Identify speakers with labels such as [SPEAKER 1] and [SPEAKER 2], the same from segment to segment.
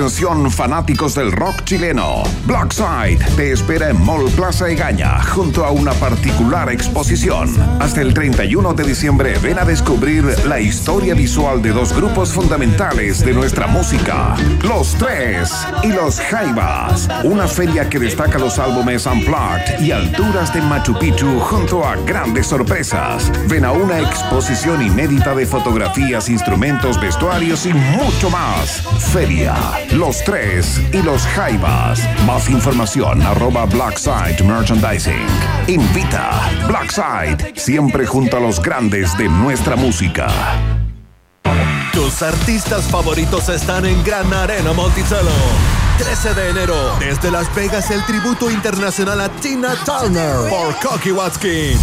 [SPEAKER 1] Atención fanáticos del rock chileno. Blackside te espera en Mall Plaza Egaña junto a una particular exposición. Hasta el 31 de diciembre ven a descubrir la historia visual de dos grupos fundamentales de nuestra música. Los Tres y Los Jaivas. Una feria que destaca los álbumes Unplugged y alturas de Machu Picchu junto a grandes sorpresas. Ven a una exposición inédita de fotografías, instrumentos, vestuarios y mucho más. Feria, Los Tres y Los Jaivas. Más información arroba Blackside Merchandising. Invita Blackside, siempre junto a los grandes de nuestra música.
[SPEAKER 2] Tus artistas favoritos están en Gran Arena Monticello. 13 de enero, desde Las Vegas, el tributo internacional a Tina Turner por Cocky Watkins.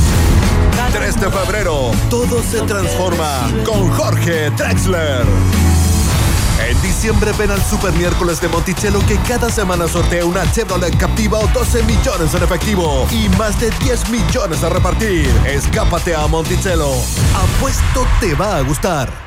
[SPEAKER 2] 3 de febrero, todo se transforma con Jorge Drexler. En diciembre ven al Super Miércoles de Monticello que cada semana sortea una Chevrolet Captiva o 12 millones en efectivo y más de 10 millones a repartir. Escápate a Monticello. Apuesto te va a gustar.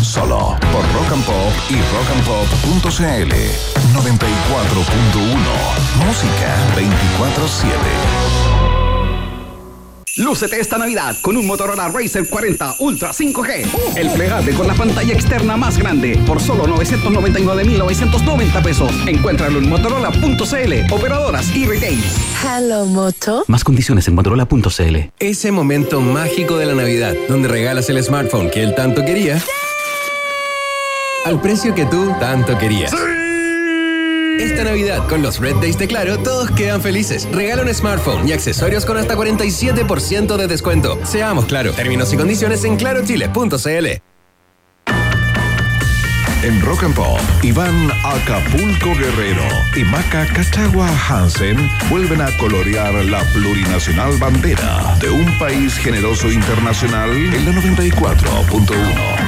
[SPEAKER 1] solo por Rock and Pop y rockandpop.cl 94.1, música 24/7.
[SPEAKER 3] Lúcete esta Navidad con un Motorola Racer 40 Ultra 5G. El plegable con la pantalla externa más grande por solo 999.990 pesos. Encuéntralo en motorola.cl, operadoras y retail.
[SPEAKER 4] Hello, Moto.
[SPEAKER 3] Más condiciones en motorola.cl.
[SPEAKER 5] Ese momento mágico de la Navidad, donde regalas el smartphone que él tanto quería, al precio que tú tanto querías. Esta Navidad, con los Red Days de Claro, todos quedan felices. Regala un smartphone y accesorios con hasta 47% de descuento. Seamos claro. Términos y condiciones en clarochile.cl.
[SPEAKER 1] En Rock and Pop, Iván Acapulco Guerrero y Maca Cachagua Hansen vuelven a colorear la plurinacional bandera de un país generoso internacional en la 94.1.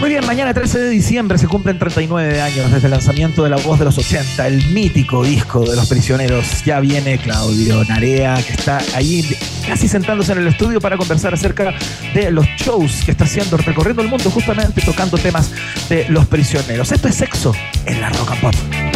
[SPEAKER 6] Muy bien, mañana 13 de diciembre se cumplen 39 años desde el lanzamiento de La Voz de los 80, el mítico disco de los prisioneros. Ya viene Claudio Narea, que está ahí casi sentándose en el estudio para conversar acerca de los shows que está haciendo, recorriendo el mundo, justamente tocando temas de los prisioneros. Esto es sexo en la rock and pop.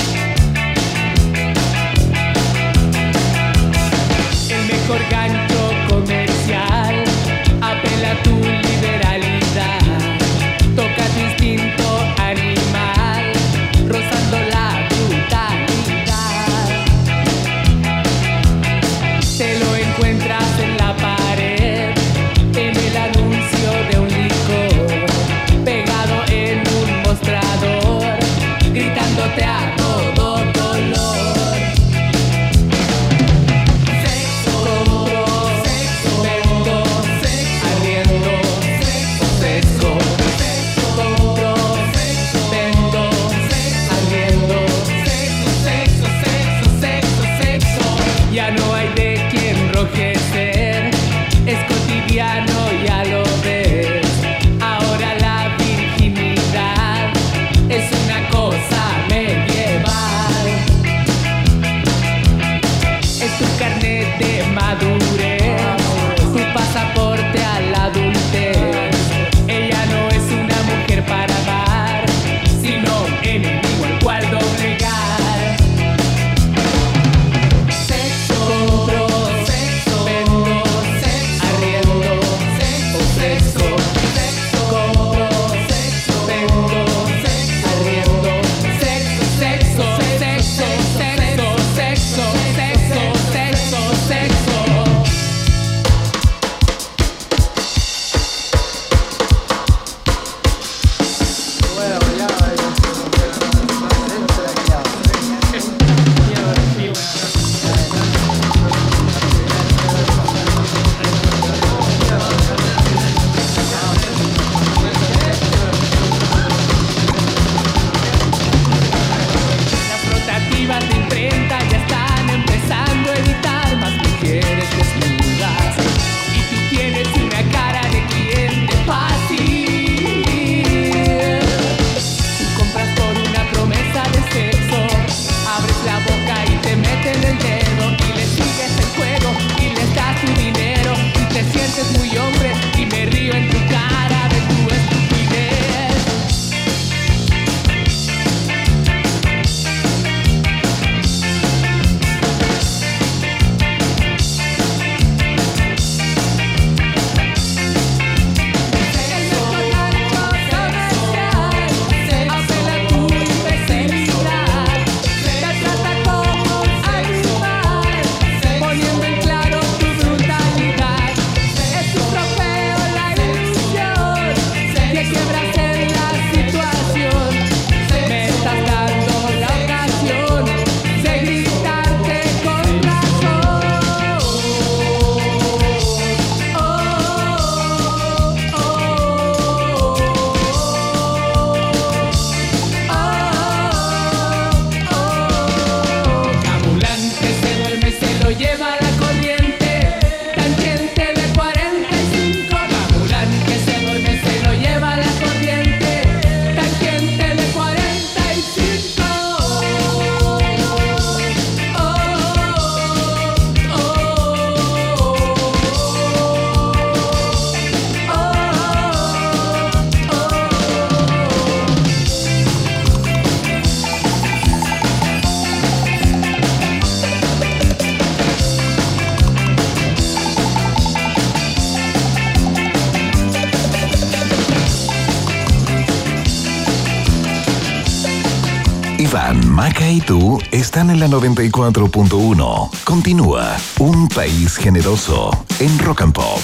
[SPEAKER 1] Maca y tú están en la 94.1. Continúa Un País Generoso en Rock and Pop.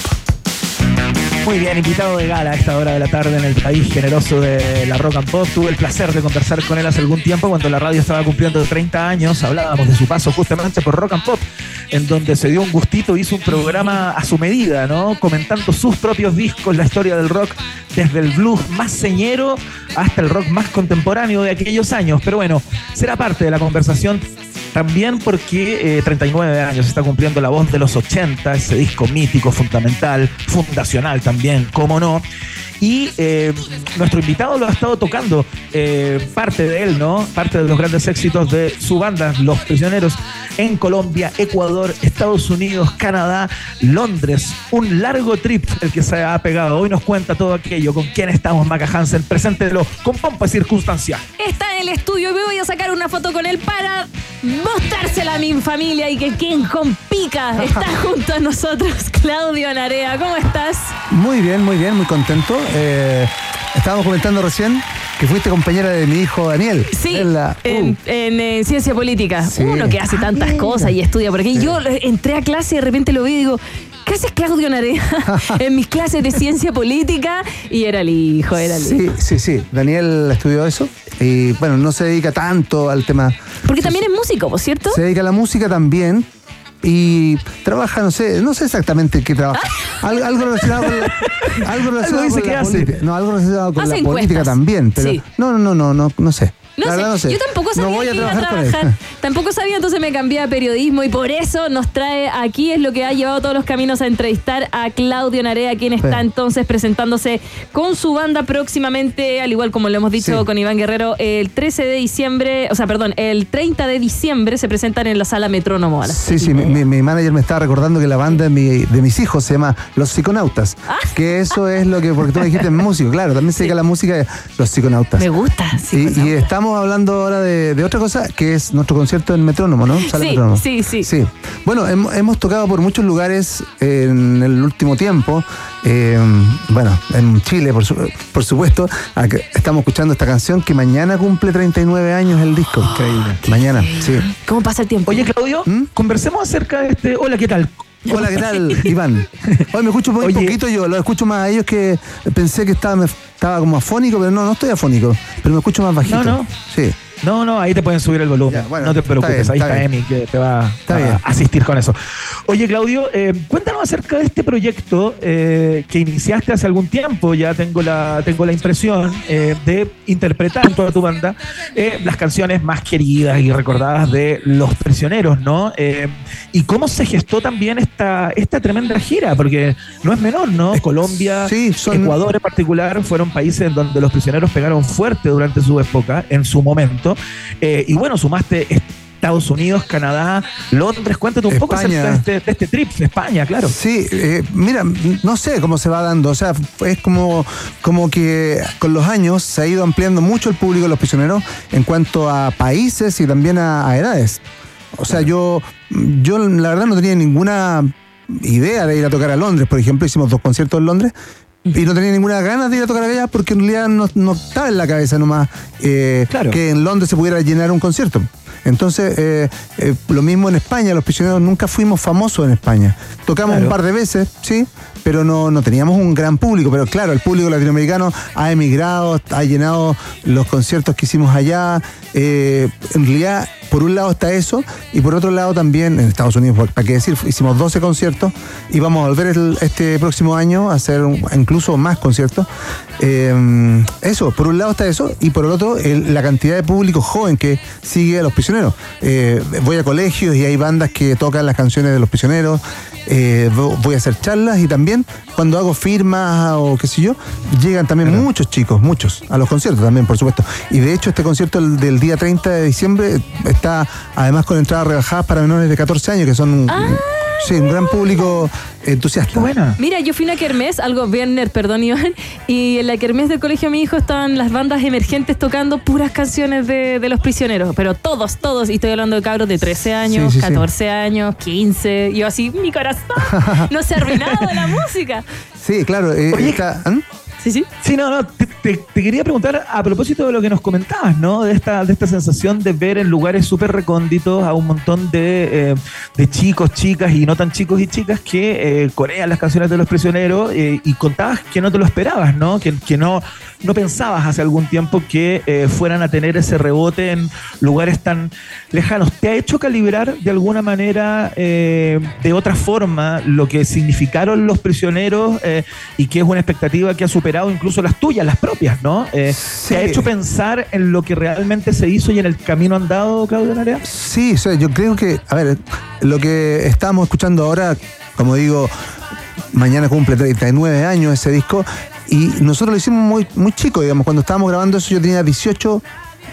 [SPEAKER 6] Muy bien, invitado de gala a esta hora de la tarde en el país generoso de la Rock and Pop. Tuve el placer de conversar con él hace algún tiempo cuando la radio estaba cumpliendo 30 años. Hablábamos de su paso justamente por Rock and Pop, en donde se dio un gustito, hizo un programa a su medida, ¿no? Comentando sus propios discos, la historia del rock, desde el blues más señero hasta el rock más contemporáneo de aquellos años. Pero bueno, será parte de la conversación también porque eh, 39 años está cumpliendo la voz de los 80, ese disco mítico, fundamental, fundacional también, cómo no. Y eh, nuestro invitado lo ha estado tocando, eh, parte de él, ¿no? Parte de los grandes éxitos de su banda, Los Prisioneros, en Colombia, Ecuador, Estados Unidos, Canadá, Londres. Un largo trip el que se ha pegado. Hoy nos cuenta todo aquello. ¿Con quién estamos, Maca Hansen? Preséntelo con pompa y circunstancia.
[SPEAKER 7] Está en el estudio y me voy a sacar una foto con él para mostrársela a mi familia y que quien compica está junto a nosotros, Claudio Narea. ¿Cómo estás?
[SPEAKER 8] Muy bien, muy bien, muy contento. Eh, estábamos comentando recién que fuiste compañera de mi hijo Daniel.
[SPEAKER 7] Sí,
[SPEAKER 8] En la-
[SPEAKER 7] en,
[SPEAKER 8] uh,
[SPEAKER 7] en, eh, ciencia política.
[SPEAKER 8] Sí.
[SPEAKER 7] Uno que hace tantas
[SPEAKER 8] mira.
[SPEAKER 7] cosas y estudia por aquí. Yo entré a clase y de repente lo vi y digo, ¿qué haces Claudio Narea en mis clases de ciencia política? Y era el hijo, era el hijo.
[SPEAKER 8] sí, sí, sí. Daniel estudió eso y bueno, no se dedica tanto al tema.
[SPEAKER 7] Porque también es músico, ¿por cierto?
[SPEAKER 8] Se dedica a la música también. Y trabaja, no sé, no sé exactamente qué trabaja. Algo, algo relacionado con la, algo relacionado con la política. No, algo relacionado con
[SPEAKER 7] Hace
[SPEAKER 8] la
[SPEAKER 7] encuestas.
[SPEAKER 8] política también. Pero
[SPEAKER 7] Sí.
[SPEAKER 8] no, no, no, no, no, no sé.
[SPEAKER 7] No sé,
[SPEAKER 8] verdad no sé.
[SPEAKER 7] yo tampoco sabía
[SPEAKER 8] no voy a
[SPEAKER 7] que iba a
[SPEAKER 8] trabajar.
[SPEAKER 7] Tampoco sabía, entonces me cambié a periodismo y por eso nos trae aquí, es lo que ha llevado todos los caminos a entrevistar a Claudio Narea, quien está
[SPEAKER 8] Sí.
[SPEAKER 7] entonces presentándose con su banda próximamente, al igual como lo hemos dicho
[SPEAKER 8] Sí.
[SPEAKER 7] con Iván Guerrero, el 13 de diciembre, o sea, perdón, el 30 de diciembre se presentan en la sala Metrónomo. a las
[SPEAKER 8] Sí, sí, mi, mi- manager me estaba recordando que la banda de, mi- de mis hijos se llama Los Psiconautas.
[SPEAKER 7] Ah.
[SPEAKER 8] Que eso es lo que, porque tú me dijiste músico, claro, también se dedica a la música de Los Psiconautas.
[SPEAKER 7] Me gusta. sí,
[SPEAKER 8] Y, y estamos hablando ahora de, de otra cosa, que es nuestro concierto en Metrónomo, ¿no? Sala
[SPEAKER 7] Sí,
[SPEAKER 8] Metrónomo.
[SPEAKER 7] sí, sí.
[SPEAKER 8] Sí. Bueno, hem- hemos tocado por muchos lugares en el último tiempo. Eh, bueno, en Chile, por, su- por supuesto. Acá Estamos escuchando esta canción que mañana cumple 39 años el disco. Increíble. Mañana, sí.
[SPEAKER 7] ¿Cómo pasa el tiempo?
[SPEAKER 6] Oye, Claudio,
[SPEAKER 8] ¿Mm?
[SPEAKER 6] conversemos acerca de este. Hola, ¿qué tal?
[SPEAKER 8] Hola, ¿qué tal, Iván? Hoy me escucho muy
[SPEAKER 6] Oye.
[SPEAKER 8] poquito yo, lo escucho más a ellos que pensé que estaba, estaba como afónico, pero no, no estoy afónico, pero me escucho más bajito.
[SPEAKER 6] No, no.
[SPEAKER 8] Sí.
[SPEAKER 6] No, no, ahí te pueden subir el volumen.
[SPEAKER 8] Ya, bueno,
[SPEAKER 6] no te preocupes,
[SPEAKER 8] está bien,
[SPEAKER 6] ahí
[SPEAKER 8] está.
[SPEAKER 6] Emi que te va
[SPEAKER 8] Está
[SPEAKER 6] a
[SPEAKER 8] bien.
[SPEAKER 6] asistir con eso. Oye, Claudio, eh, cuéntanos acerca de este proyecto eh, que iniciaste hace algún tiempo. Ya tengo la, tengo la impresión eh, de interpretar en toda tu banda eh, las canciones más queridas y recordadas de Los Prisioneros, ¿no? Y cómo se gestó también esta, esta tremenda gira, porque no es menor, ¿no? Colombia,
[SPEAKER 8] sí, son-
[SPEAKER 6] Ecuador en particular fueron países en donde los prisioneros pegaron fuerte durante su época, en su momento. Eh, y bueno, sumaste Estados Unidos, Canadá, Londres. Cuéntate un poco acerca de este, de este trip de España, claro.
[SPEAKER 8] Sí, eh, mira, no sé cómo se va dando. O sea, es como, como que con los años se ha ido ampliando mucho el público de los prisioneros en cuanto a países y también a, a edades. O sea, yo, yo la verdad no tenía ninguna idea de ir a tocar a Londres, por ejemplo, hicimos dos conciertos en Londres. Y no tenía ninguna ganas de ir a tocar allá porque en realidad no, no estaba en la cabeza nomás eh,
[SPEAKER 6] Claro.
[SPEAKER 8] que en Londres se pudiera llenar un concierto. Entonces, eh, eh, lo mismo en España, los prisioneros nunca fuimos famosos en España. Tocamos
[SPEAKER 6] Claro.
[SPEAKER 8] un par de veces, sí, pero no, no teníamos un gran público. Pero claro, el público latinoamericano ha emigrado, ha llenado los conciertos que hicimos allá. Eh, en realidad, por un lado está eso, y por otro lado también, en Estados Unidos, para qué decir, hicimos 12 conciertos y vamos a volver el- este próximo año a hacer un- incluso más conciertos. Eh, eso, por un lado está eso, y por el otro, el- la cantidad de público joven que sigue a los prisioneros. Eh, voy a colegios y hay bandas que tocan las canciones de los prisioneros. eh, vo- voy a hacer charlas y también cuando hago firmas o qué sé yo, llegan también muchos chicos, muchos, a los conciertos también, por supuesto. Y de hecho este concierto el del día 30 de diciembre está además con entradas rebajadas para menores de 14 años, que son un, sí, un gran público entusiasta.
[SPEAKER 6] Buena.
[SPEAKER 7] Mira, yo fui a una kermés, algo bien nerd, perdón Iván, y en la kermés del colegio de mi hijo estaban las bandas emergentes tocando puras canciones de, de los prisioneros, pero todos, todos, y estoy hablando de cabros de 13 años,
[SPEAKER 8] Sí, sí, sí.
[SPEAKER 7] 14 años, 15, y yo así, mi corazón no se ha arruinado de la música.
[SPEAKER 8] Sí, claro. eh,
[SPEAKER 6] Oye,
[SPEAKER 8] está- ¿ah?
[SPEAKER 7] Sí, sí.
[SPEAKER 6] Sí, no, no, te, te- te quería preguntar a propósito de lo que nos comentabas, ¿no? De esta, de esta sensación de ver en lugares súper recónditos a un montón de, eh, de chicos, chicas y no tan chicos y chicas que eh, corean las canciones de los prisioneros eh, y contabas que no te lo esperabas, ¿no? Que, que no, no pensabas hace algún tiempo que eh, fueran a tener ese rebote en lugares tan lejanos. ¿Te ha hecho calibrar de alguna manera, eh, de otra forma, lo que significaron los prisioneros eh, y que es una expectativa que ha superado incluso las tuyas, las propias, ¿no? Eh, ¿Te ha hecho pensar en lo que realmente se hizo y en el camino andado, Claudio Narea?
[SPEAKER 8] Sí, yo creo que, a ver, lo que estamos escuchando ahora, como digo, mañana cumple 39 años ese disco, y nosotros lo hicimos muy, muy chico, digamos, cuando estábamos grabando eso yo tenía 18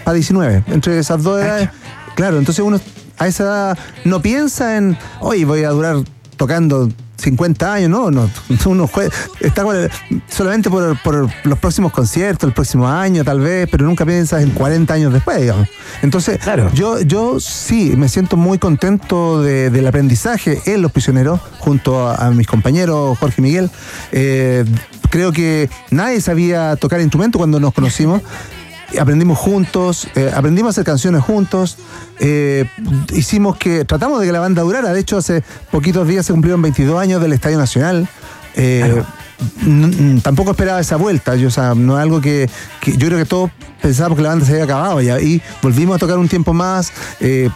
[SPEAKER 8] a 19, entre esas dos edades. Claro, entonces uno a esa edad no piensa en, oye, voy a durar tocando 50 años, no, no, uno jue- está solamente por, por los próximos conciertos, el próximo año tal vez, pero nunca piensas en 40 años después, digamos. Entonces, yo, yo sí me siento muy contento de- del aprendizaje en Los Prisioneros, junto a, a mis compañeros Jorge y Miguel. Eh, creo que nadie sabía tocar instrumento cuando nos conocimos. Aprendimos juntos, eh, aprendimos a hacer canciones juntos, eh, hicimos que, tratamos de que la banda durara, de hecho hace poquitos días se cumplieron 22 años del Estadio Nacional. Eh, tampoco esperaba esa vuelta, yo, o sea, no es algo que, que yo creo que todos pensábamos que la banda se había acabado ya. Y volvimos a tocar un tiempo más, eh,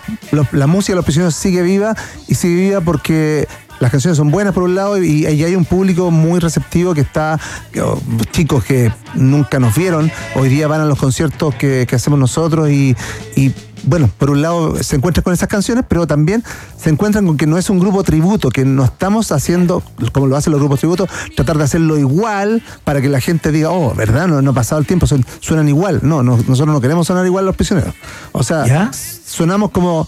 [SPEAKER 8] la música de los prisioneros sigue viva y sigue viva porque las canciones son buenas por un lado y, y hay un público muy receptivo que está, oh, chicos que nunca nos vieron, hoy día van a los conciertos que, que hacemos nosotros y, y, bueno, por un lado se encuentran con esas canciones, pero también se encuentran con que no es un grupo tributo, que no estamos haciendo, como lo hacen los grupos tributos, tratar de hacerlo igual para que la gente diga, oh, ¿verdad? No, no ha pasado el tiempo, suenan igual. No, no, nosotros no queremos sonar igual los prisioneros. O sea, sonamos como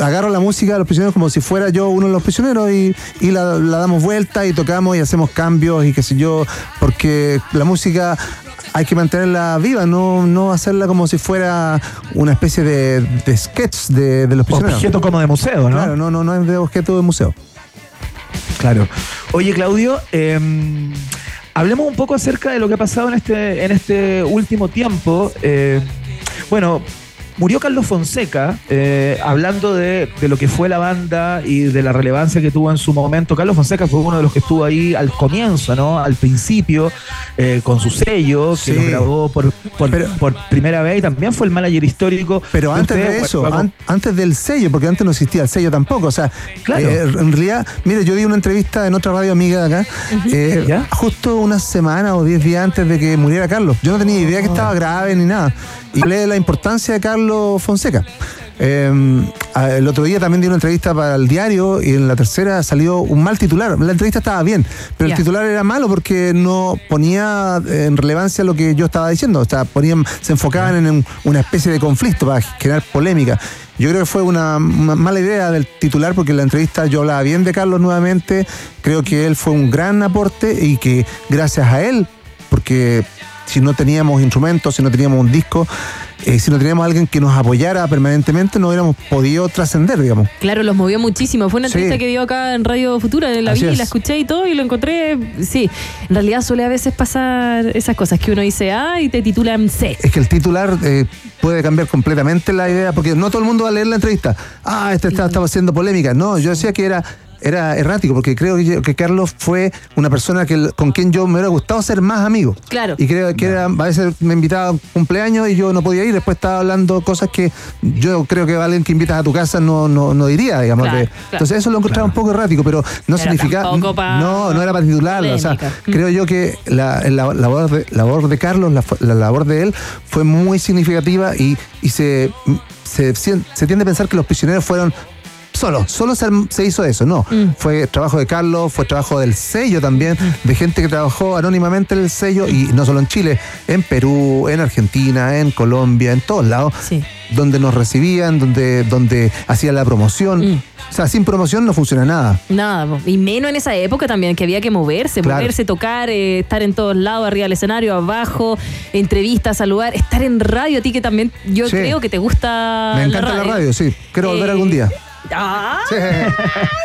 [SPEAKER 8] agarro la música de los prisioneros como si fuera yo uno de los prisioneros y, y la, la damos vuelta y tocamos y hacemos cambios y qué sé yo, porque la música hay que mantenerla viva, no, no hacerla como si fuera una especie de, de sketch de, de los prisioneros.
[SPEAKER 6] Objeto como de museo, ¿no?
[SPEAKER 8] Claro, no, no, no es de objeto de museo.
[SPEAKER 6] Claro. Oye, Claudio, eh, hablemos un poco acerca de lo que ha pasado en este, en este último tiempo. Eh, bueno, murió Carlos Fonseca, eh, hablando de, de lo que fue la banda y de la relevancia que tuvo en su momento. Carlos Fonseca fue uno de los que estuvo ahí al comienzo, ¿no? Al principio, eh, con su sello, que
[SPEAKER 8] Sí.
[SPEAKER 6] lo grabó por, por, por primera vez y también fue el manager histórico.
[SPEAKER 8] Pero antes de eso,
[SPEAKER 6] bueno,
[SPEAKER 8] an- antes del sello, porque antes no existía el sello tampoco. O sea,
[SPEAKER 6] Claro.
[SPEAKER 8] eh, en realidad, mire, yo di una entrevista en otra radio amiga de acá, justo una semana o diez días antes de que muriera Carlos. Yo no tenía idea que estaba grave ni nada. Y hablé de la importancia de Carlos Fonseca. Eh, a- el otro día también di una entrevista para el diario y en la tercera salió un mal titular. La entrevista estaba bien, pero el titular era malo porque no ponía en relevancia lo que yo estaba diciendo. O sea, ponían, se enfocaban en un- una especie de conflicto para generar polémica. Yo creo que fue una, ma- mala idea del titular porque en la entrevista yo hablaba bien de Carlos nuevamente. Creo que él fue un gran aporte y que gracias a él, porque si no teníamos instrumentos, si no teníamos un disco, eh, si no teníamos a alguien que nos apoyara permanentemente, no hubiéramos podido trascender, digamos.
[SPEAKER 7] Claro, los movió muchísimo. Fue una
[SPEAKER 8] Sí.
[SPEAKER 7] entrevista que dio acá en Radio Futura. La
[SPEAKER 8] Así
[SPEAKER 7] vi,
[SPEAKER 8] es.
[SPEAKER 7] la escuché y todo y lo encontré. Sí, en realidad suele a veces pasar esas cosas que uno dice A y te titulan C.
[SPEAKER 8] Es que el titular eh, puede cambiar completamente la idea, porque no todo el mundo va a leer la entrevista. Ah, este está, estaba haciendo polémica. No, yo decía que era, era errático, porque creo que, que Carlos fue una persona que, con quien yo me hubiera gustado ser más amigo.
[SPEAKER 7] Claro.
[SPEAKER 8] Y creo que era, a veces me invitaba a un cumpleaños y yo no podía ir, después estaba hablando cosas que yo creo que alguien que invitas a tu casa no, no, no diría, digamos.
[SPEAKER 7] Claro,
[SPEAKER 8] de-
[SPEAKER 7] claro.
[SPEAKER 8] Entonces eso lo encontraba un poco errático, pero no
[SPEAKER 7] Pero
[SPEAKER 8] significa...
[SPEAKER 7] pa-
[SPEAKER 8] No, no era para titularla. O sea,
[SPEAKER 7] polémica.
[SPEAKER 8] creo yo que la, la labor, de, labor de Carlos, la, la labor de él fue muy significativa y, y se, se, se tiende a pensar que los prisioneros fueron solo, solo se, se hizo eso, no. Fue trabajo de Carlos, fue trabajo del sello también, de gente que trabajó anónimamente en el sello y no solo en Chile, en Perú, en Argentina, en Colombia, en todos lados, donde nos recibían, donde, donde hacían la promoción. O sea, sin promoción no funciona nada.
[SPEAKER 7] Nada, y menos en esa época también, que había que moverse,
[SPEAKER 8] Claro.
[SPEAKER 7] moverse, tocar, eh, estar en todos lados, arriba del escenario, abajo, entrevistas, saludar, estar en radio, a ti que también yo
[SPEAKER 8] Sí.
[SPEAKER 7] creo que te gusta.
[SPEAKER 8] Me encanta la radio, sí. Quiero volver
[SPEAKER 7] Eh,
[SPEAKER 8] algún día.
[SPEAKER 7] Ah,
[SPEAKER 8] Sí,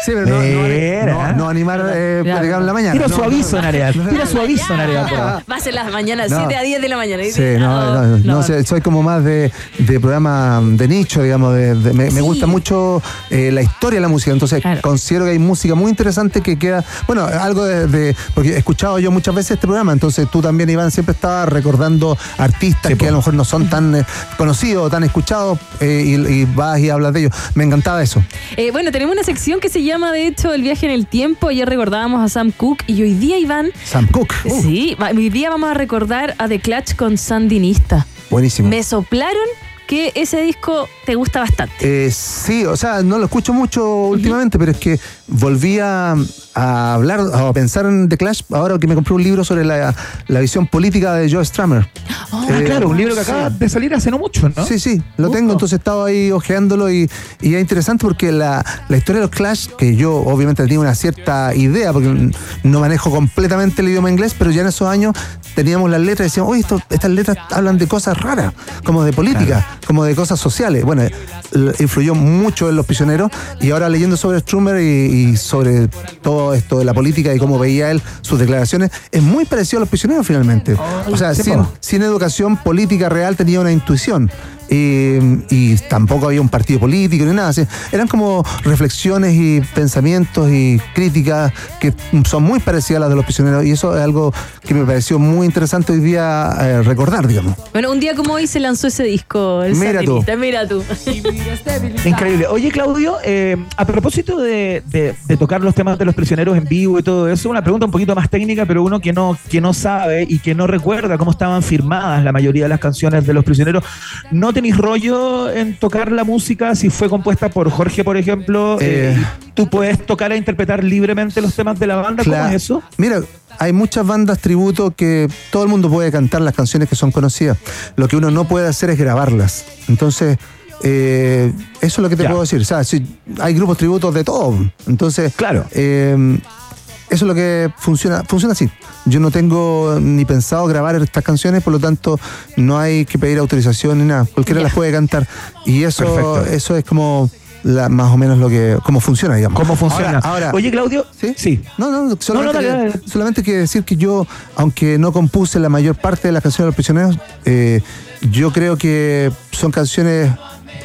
[SPEAKER 8] sí, pero no, no,
[SPEAKER 6] Mira.
[SPEAKER 8] no- no animar eh,
[SPEAKER 7] Claro.
[SPEAKER 8] platicar en la mañana.
[SPEAKER 6] Tira su aviso, Narea. Tira su aviso, por favor.
[SPEAKER 7] va a ser las mañanas,
[SPEAKER 8] No.
[SPEAKER 7] 7 a 10 de la mañana.
[SPEAKER 8] Sí, no, no, no, sé, soy como más de, de programa de nicho, digamos. de- de- me, gusta mucho eh, la historia de la música, entonces
[SPEAKER 7] Claro.
[SPEAKER 8] considero que hay música muy interesante que queda, bueno, algo de, de- porque he escuchado yo muchas veces este programa, entonces tú también, Iván, siempre estabas recordando artistas que a lo mejor no son tan eh, conocidos, tan escuchados, eh, y, y vas y hablas de ellos. Me encantaba eso.
[SPEAKER 7] Eh, bueno, tenemos una sección que se llama, de hecho, El viaje en el tiempo. Ayer recordábamos a Sam Cooke y hoy día, Iván,
[SPEAKER 8] Sam Cooke. Uh,
[SPEAKER 7] sí, hoy día vamos a recordar a The Clutch con Sandinista.
[SPEAKER 8] Buenísimo.
[SPEAKER 7] Me soplaron que ese disco te gusta bastante.
[SPEAKER 8] Eh, sí, o sea, no lo escucho mucho últimamente, pero es que volví a, a hablar, a pensar en The Clash ahora que me compré un libro sobre la, la visión política de Joe Strummer.
[SPEAKER 6] Ah,
[SPEAKER 8] Eh,
[SPEAKER 6] claro, un libro que acaba
[SPEAKER 8] sí.
[SPEAKER 6] de salir hace no mucho, ¿no?
[SPEAKER 8] Sí, sí, lo tengo, entonces he estado ahí ojeándolo y, y es interesante porque la, la historia de los Clash, que yo obviamente tenía una cierta idea, porque no manejo completamente el idioma inglés, pero ya en esos años teníamos las letras y decíamos, oye, esto- estas letras hablan de cosas raras, como de política, como de cosas sociales. Bueno, l- influyó mucho en Los Prisioneros y ahora leyendo sobre Strummer y, y sobre todo esto de la política y cómo veía él sus declaraciones, es muy parecido a Los Prisioneros finalmente. o sea, sin educación política real tenía una intuición. Eh, y tampoco había un partido político ni nada. así. Eran como reflexiones y pensamientos y críticas que son muy parecidas a las de los prisioneros. Y eso es algo que me pareció muy interesante hoy día eh, recordar, digamos.
[SPEAKER 7] Bueno, un día como hoy se lanzó ese disco, el
[SPEAKER 8] Mira tú.
[SPEAKER 7] Mira tú.
[SPEAKER 6] Increíble. Oye, Claudio, eh, a propósito de, de- de tocar los temas de los prisioneros en vivo y todo eso, una pregunta un poquito más técnica, pero uno que no, que no sabe y que no recuerda cómo estaban firmadas la mayoría de las canciones de los prisioneros. ¿No tenéis rollo en tocar la música si fue compuesta por Jorge, por ejemplo?
[SPEAKER 8] Eh.
[SPEAKER 6] eh, ¿Tú puedes tocar e interpretar libremente los temas de la banda? ¿Cómo
[SPEAKER 8] Cla-
[SPEAKER 6] es eso?
[SPEAKER 8] Mira, hay muchas bandas tributo que todo el mundo puede cantar las canciones que son conocidas. Lo que uno no puede hacer es grabarlas. Entonces, eh, eso es lo que te
[SPEAKER 6] Ya.
[SPEAKER 8] puedo decir. O sea, sí, hay grupos tributos de todo. Entonces,
[SPEAKER 6] Claro.
[SPEAKER 8] eh, eso es lo que funciona, funciona así. Yo no tengo ni pensado grabar estas canciones, por lo tanto, no hay que pedir autorización ni nada. Cualquiera las puede cantar. Y eso,
[SPEAKER 6] Perfecto.
[SPEAKER 8] eso es como la- más o menos lo que, cómo funciona, digamos.
[SPEAKER 6] ¿Cómo funciona?
[SPEAKER 8] Ahora, ahora-
[SPEAKER 6] Oye, Claudio.
[SPEAKER 8] ¿Sí?
[SPEAKER 6] Sí.
[SPEAKER 8] No, no, solamente,
[SPEAKER 6] No,
[SPEAKER 8] que- solamente quiero decir que yo, aunque no compuse la mayor parte de las canciones de los prisioneros, eh, yo creo que son canciones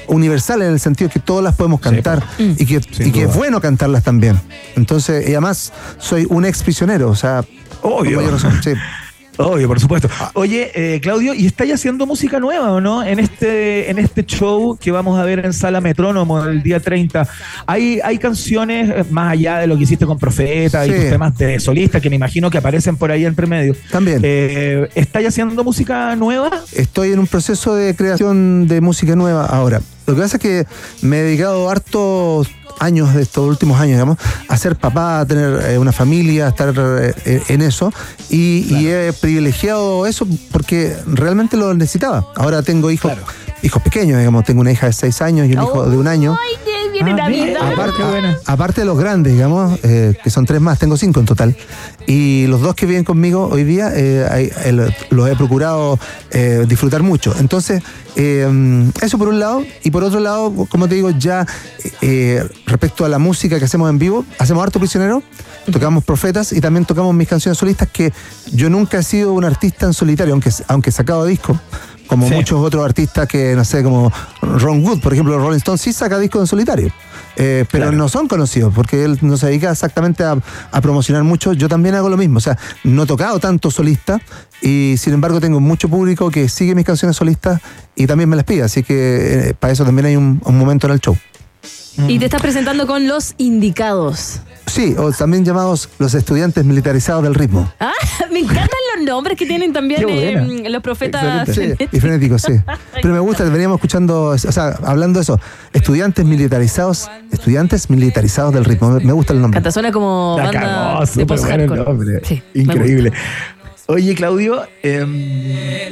[SPEAKER 8] universales en el sentido que todas las podemos cantar y que, y que es bueno cantarlas también. Entonces, y además, soy un ex prisionero, o sea,
[SPEAKER 6] Obvio.
[SPEAKER 8] con mayor razón, sí.
[SPEAKER 6] Obvio, por supuesto. Oye, eh, Claudio, ¿y estáis haciendo música nueva o no? En este, en este show que vamos a ver en Sala Metrónomo el día 30. ¿Hay, hay canciones eh, más allá de lo que hiciste con Profeta y tus temas de solista que me imagino que aparecen por ahí entre medio?
[SPEAKER 8] También.
[SPEAKER 6] Eh, ¿Estáis haciendo música nueva?
[SPEAKER 8] Estoy en un proceso de creación de música nueva ahora. Lo que pasa es que me he dedicado hartos años de estos últimos años, digamos, a ser papá, a tener eh, una familia, a estar eh, en eso. Y, y he privilegiado eso porque realmente lo necesitaba. Ahora tengo hijos, hijos pequeños, digamos. Tengo una hija de seis años y un hijo de un año.
[SPEAKER 7] Ay, viene
[SPEAKER 6] Ah.
[SPEAKER 7] Navidad.
[SPEAKER 8] Aparte, aparte de los grandes, digamos, eh, que son tres más, tengo cinco en total. Y los dos que viven conmigo hoy día eh, hay- el- los he procurado eh, disfrutar mucho. Entonces, eh, eso por un lado. Y por otro lado, como te digo, ya eh, respecto a la música que hacemos en vivo, hacemos harto prisionero, tocamos profetas y también tocamos mis canciones solistas que yo nunca he sido un artista en solitario, aunque, aunque he sacado discos. Como
[SPEAKER 6] Sí.
[SPEAKER 8] muchos otros artistas que, no sé, como Ron Wood, por ejemplo, Rolling Stone sí saca discos en solitario. Eh, pero
[SPEAKER 6] Claro.
[SPEAKER 8] no son conocidos porque él no se dedica exactamente a, a promocionar mucho. Yo también hago lo mismo. O sea, no he tocado tanto solista y sin embargo tengo mucho público que sigue mis canciones solistas y también me las pide. Así que eh, para eso también hay un, un momento en el show.
[SPEAKER 7] Y te estás presentando con los indicados.
[SPEAKER 8] Sí, o también llamados los estudiantes militarizados del ritmo.
[SPEAKER 7] Ah, me encantan los nombres que tienen también eh, los profetas.
[SPEAKER 8] Sí, y frenéticos, sí. Pero me gusta, veníamos escuchando, o sea, hablando de eso, estudiantes militarizados, estudiantes militarizados del ritmo. Me, gusta el nombre.
[SPEAKER 7] Canta, suena como
[SPEAKER 6] La
[SPEAKER 7] banda
[SPEAKER 6] cagó,
[SPEAKER 7] de
[SPEAKER 6] bueno nombre.
[SPEAKER 7] Sí, me
[SPEAKER 6] Increíble. Oye, Claudio, eh,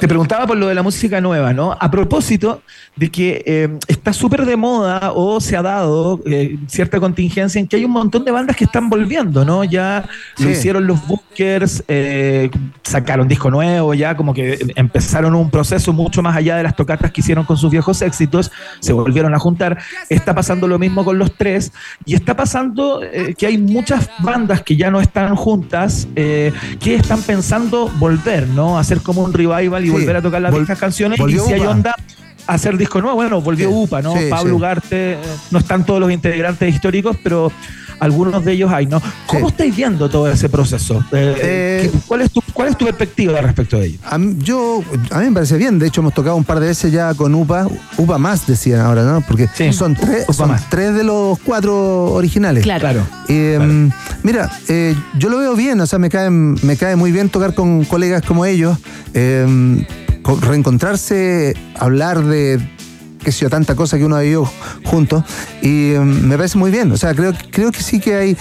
[SPEAKER 6] te preguntaba por lo de la música nueva, ¿no? A propósito de que eh, está súper de moda o se ha dado eh, cierta contingencia en que hay un montón de bandas que están volviendo, ¿no? Ya lo
[SPEAKER 8] Sí.
[SPEAKER 6] hicieron los Bookers, eh, sacaron disco nuevo, ya como que empezaron un proceso mucho más allá de las tocatas que hicieron con sus viejos éxitos, se volvieron a juntar. Está pasando lo mismo con los tres y está pasando eh, que hay muchas bandas que ya no están juntas, eh, están pensando volver, ¿no? Hacer como un revival y
[SPEAKER 8] Sí,
[SPEAKER 6] volver a tocar las
[SPEAKER 8] vol-
[SPEAKER 6] viejas canciones. Y si hay onda, hacer disco nuevo. Bueno, volvió
[SPEAKER 8] Sí,
[SPEAKER 6] UPA, ¿no?
[SPEAKER 8] sí,
[SPEAKER 6] Pablo
[SPEAKER 8] sí.
[SPEAKER 6] Ugarte, eh, no están todos los integrantes históricos, pero algunos de ellos hay, ¿no? ¿Cómo
[SPEAKER 8] Sí.
[SPEAKER 6] estáis viendo todo ese proceso? Eh,
[SPEAKER 8] Eh,
[SPEAKER 6] ¿qué- ¿cuál, es tu, ¿Cuál es tu perspectiva respecto de ello?
[SPEAKER 8] A mí, yo, a mí me parece bien, de hecho hemos tocado un par de veces ya con UPA, UPA más decían ahora, ¿no? Porque
[SPEAKER 6] Sí,
[SPEAKER 8] son, tres,
[SPEAKER 6] UPA
[SPEAKER 8] son
[SPEAKER 6] más.
[SPEAKER 8] tres de los cuatro originales.
[SPEAKER 7] Claro.
[SPEAKER 6] Claro.
[SPEAKER 8] Eh, Mira, eh, yo lo veo bien, o sea, me cae, me cae muy bien tocar con colegas como ellos, eh, co- reencontrarse, hablar de qué sé yo, tanta cosa que uno ha vivido juntos, y eh, me parece muy bien, o sea, creo, creo que sí que hay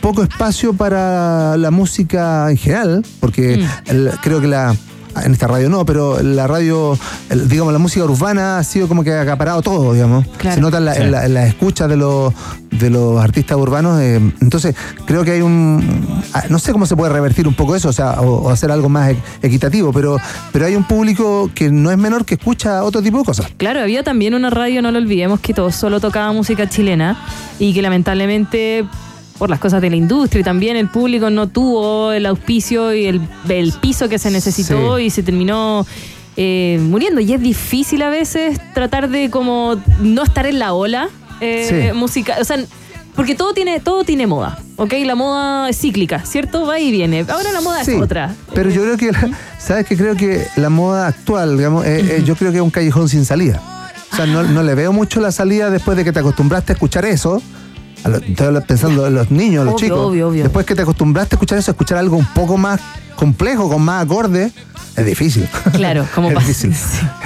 [SPEAKER 8] poco espacio para la música en general, porque
[SPEAKER 7] Mm.
[SPEAKER 8] el- creo que la... En esta radio no, pero la radio, el- digamos, la música urbana ha sido como que ha acaparado todo, digamos.
[SPEAKER 7] Claro.
[SPEAKER 8] Se nota en la, en la- en las escuchas de los, de los artistas urbanos. eh, entonces, creo que hay un. ah, No sé cómo se puede revertir un poco eso, o sea, o, o hacer algo más equitativo, pero, pero hay un público que no es menor que escucha otro tipo de cosas.
[SPEAKER 7] Claro, había también una radio, no lo olvidemos, que todo solo tocaba música chilena y que lamentablemente por las cosas de la industria y también el público no tuvo el auspicio y el, el piso que se necesitó
[SPEAKER 8] Sí.
[SPEAKER 7] y se terminó eh, muriendo. Y es difícil a veces tratar de como no estar en la ola eh,
[SPEAKER 8] Sí.
[SPEAKER 7] musical. O sea, porque todo tiene, todo tiene moda, ¿ok? La moda es cíclica, ¿cierto? Va y viene. Ahora la moda
[SPEAKER 8] Sí,
[SPEAKER 7] es otra.
[SPEAKER 8] Pero yo creo que, la- ¿sabes que Creo que la moda actual, digamos, eh, eh, yo creo que es un callejón sin salida. O sea, no, no le veo mucho la salida después de que te acostumbraste a escuchar eso. Lo- estoy pensando en los niños, los chicos.
[SPEAKER 7] obvio, obvio.
[SPEAKER 8] Después que te acostumbraste a escuchar eso, escuchar algo un poco más complejo, con más acordes, es difícil.
[SPEAKER 7] Claro, como pasa.
[SPEAKER 8] difícil.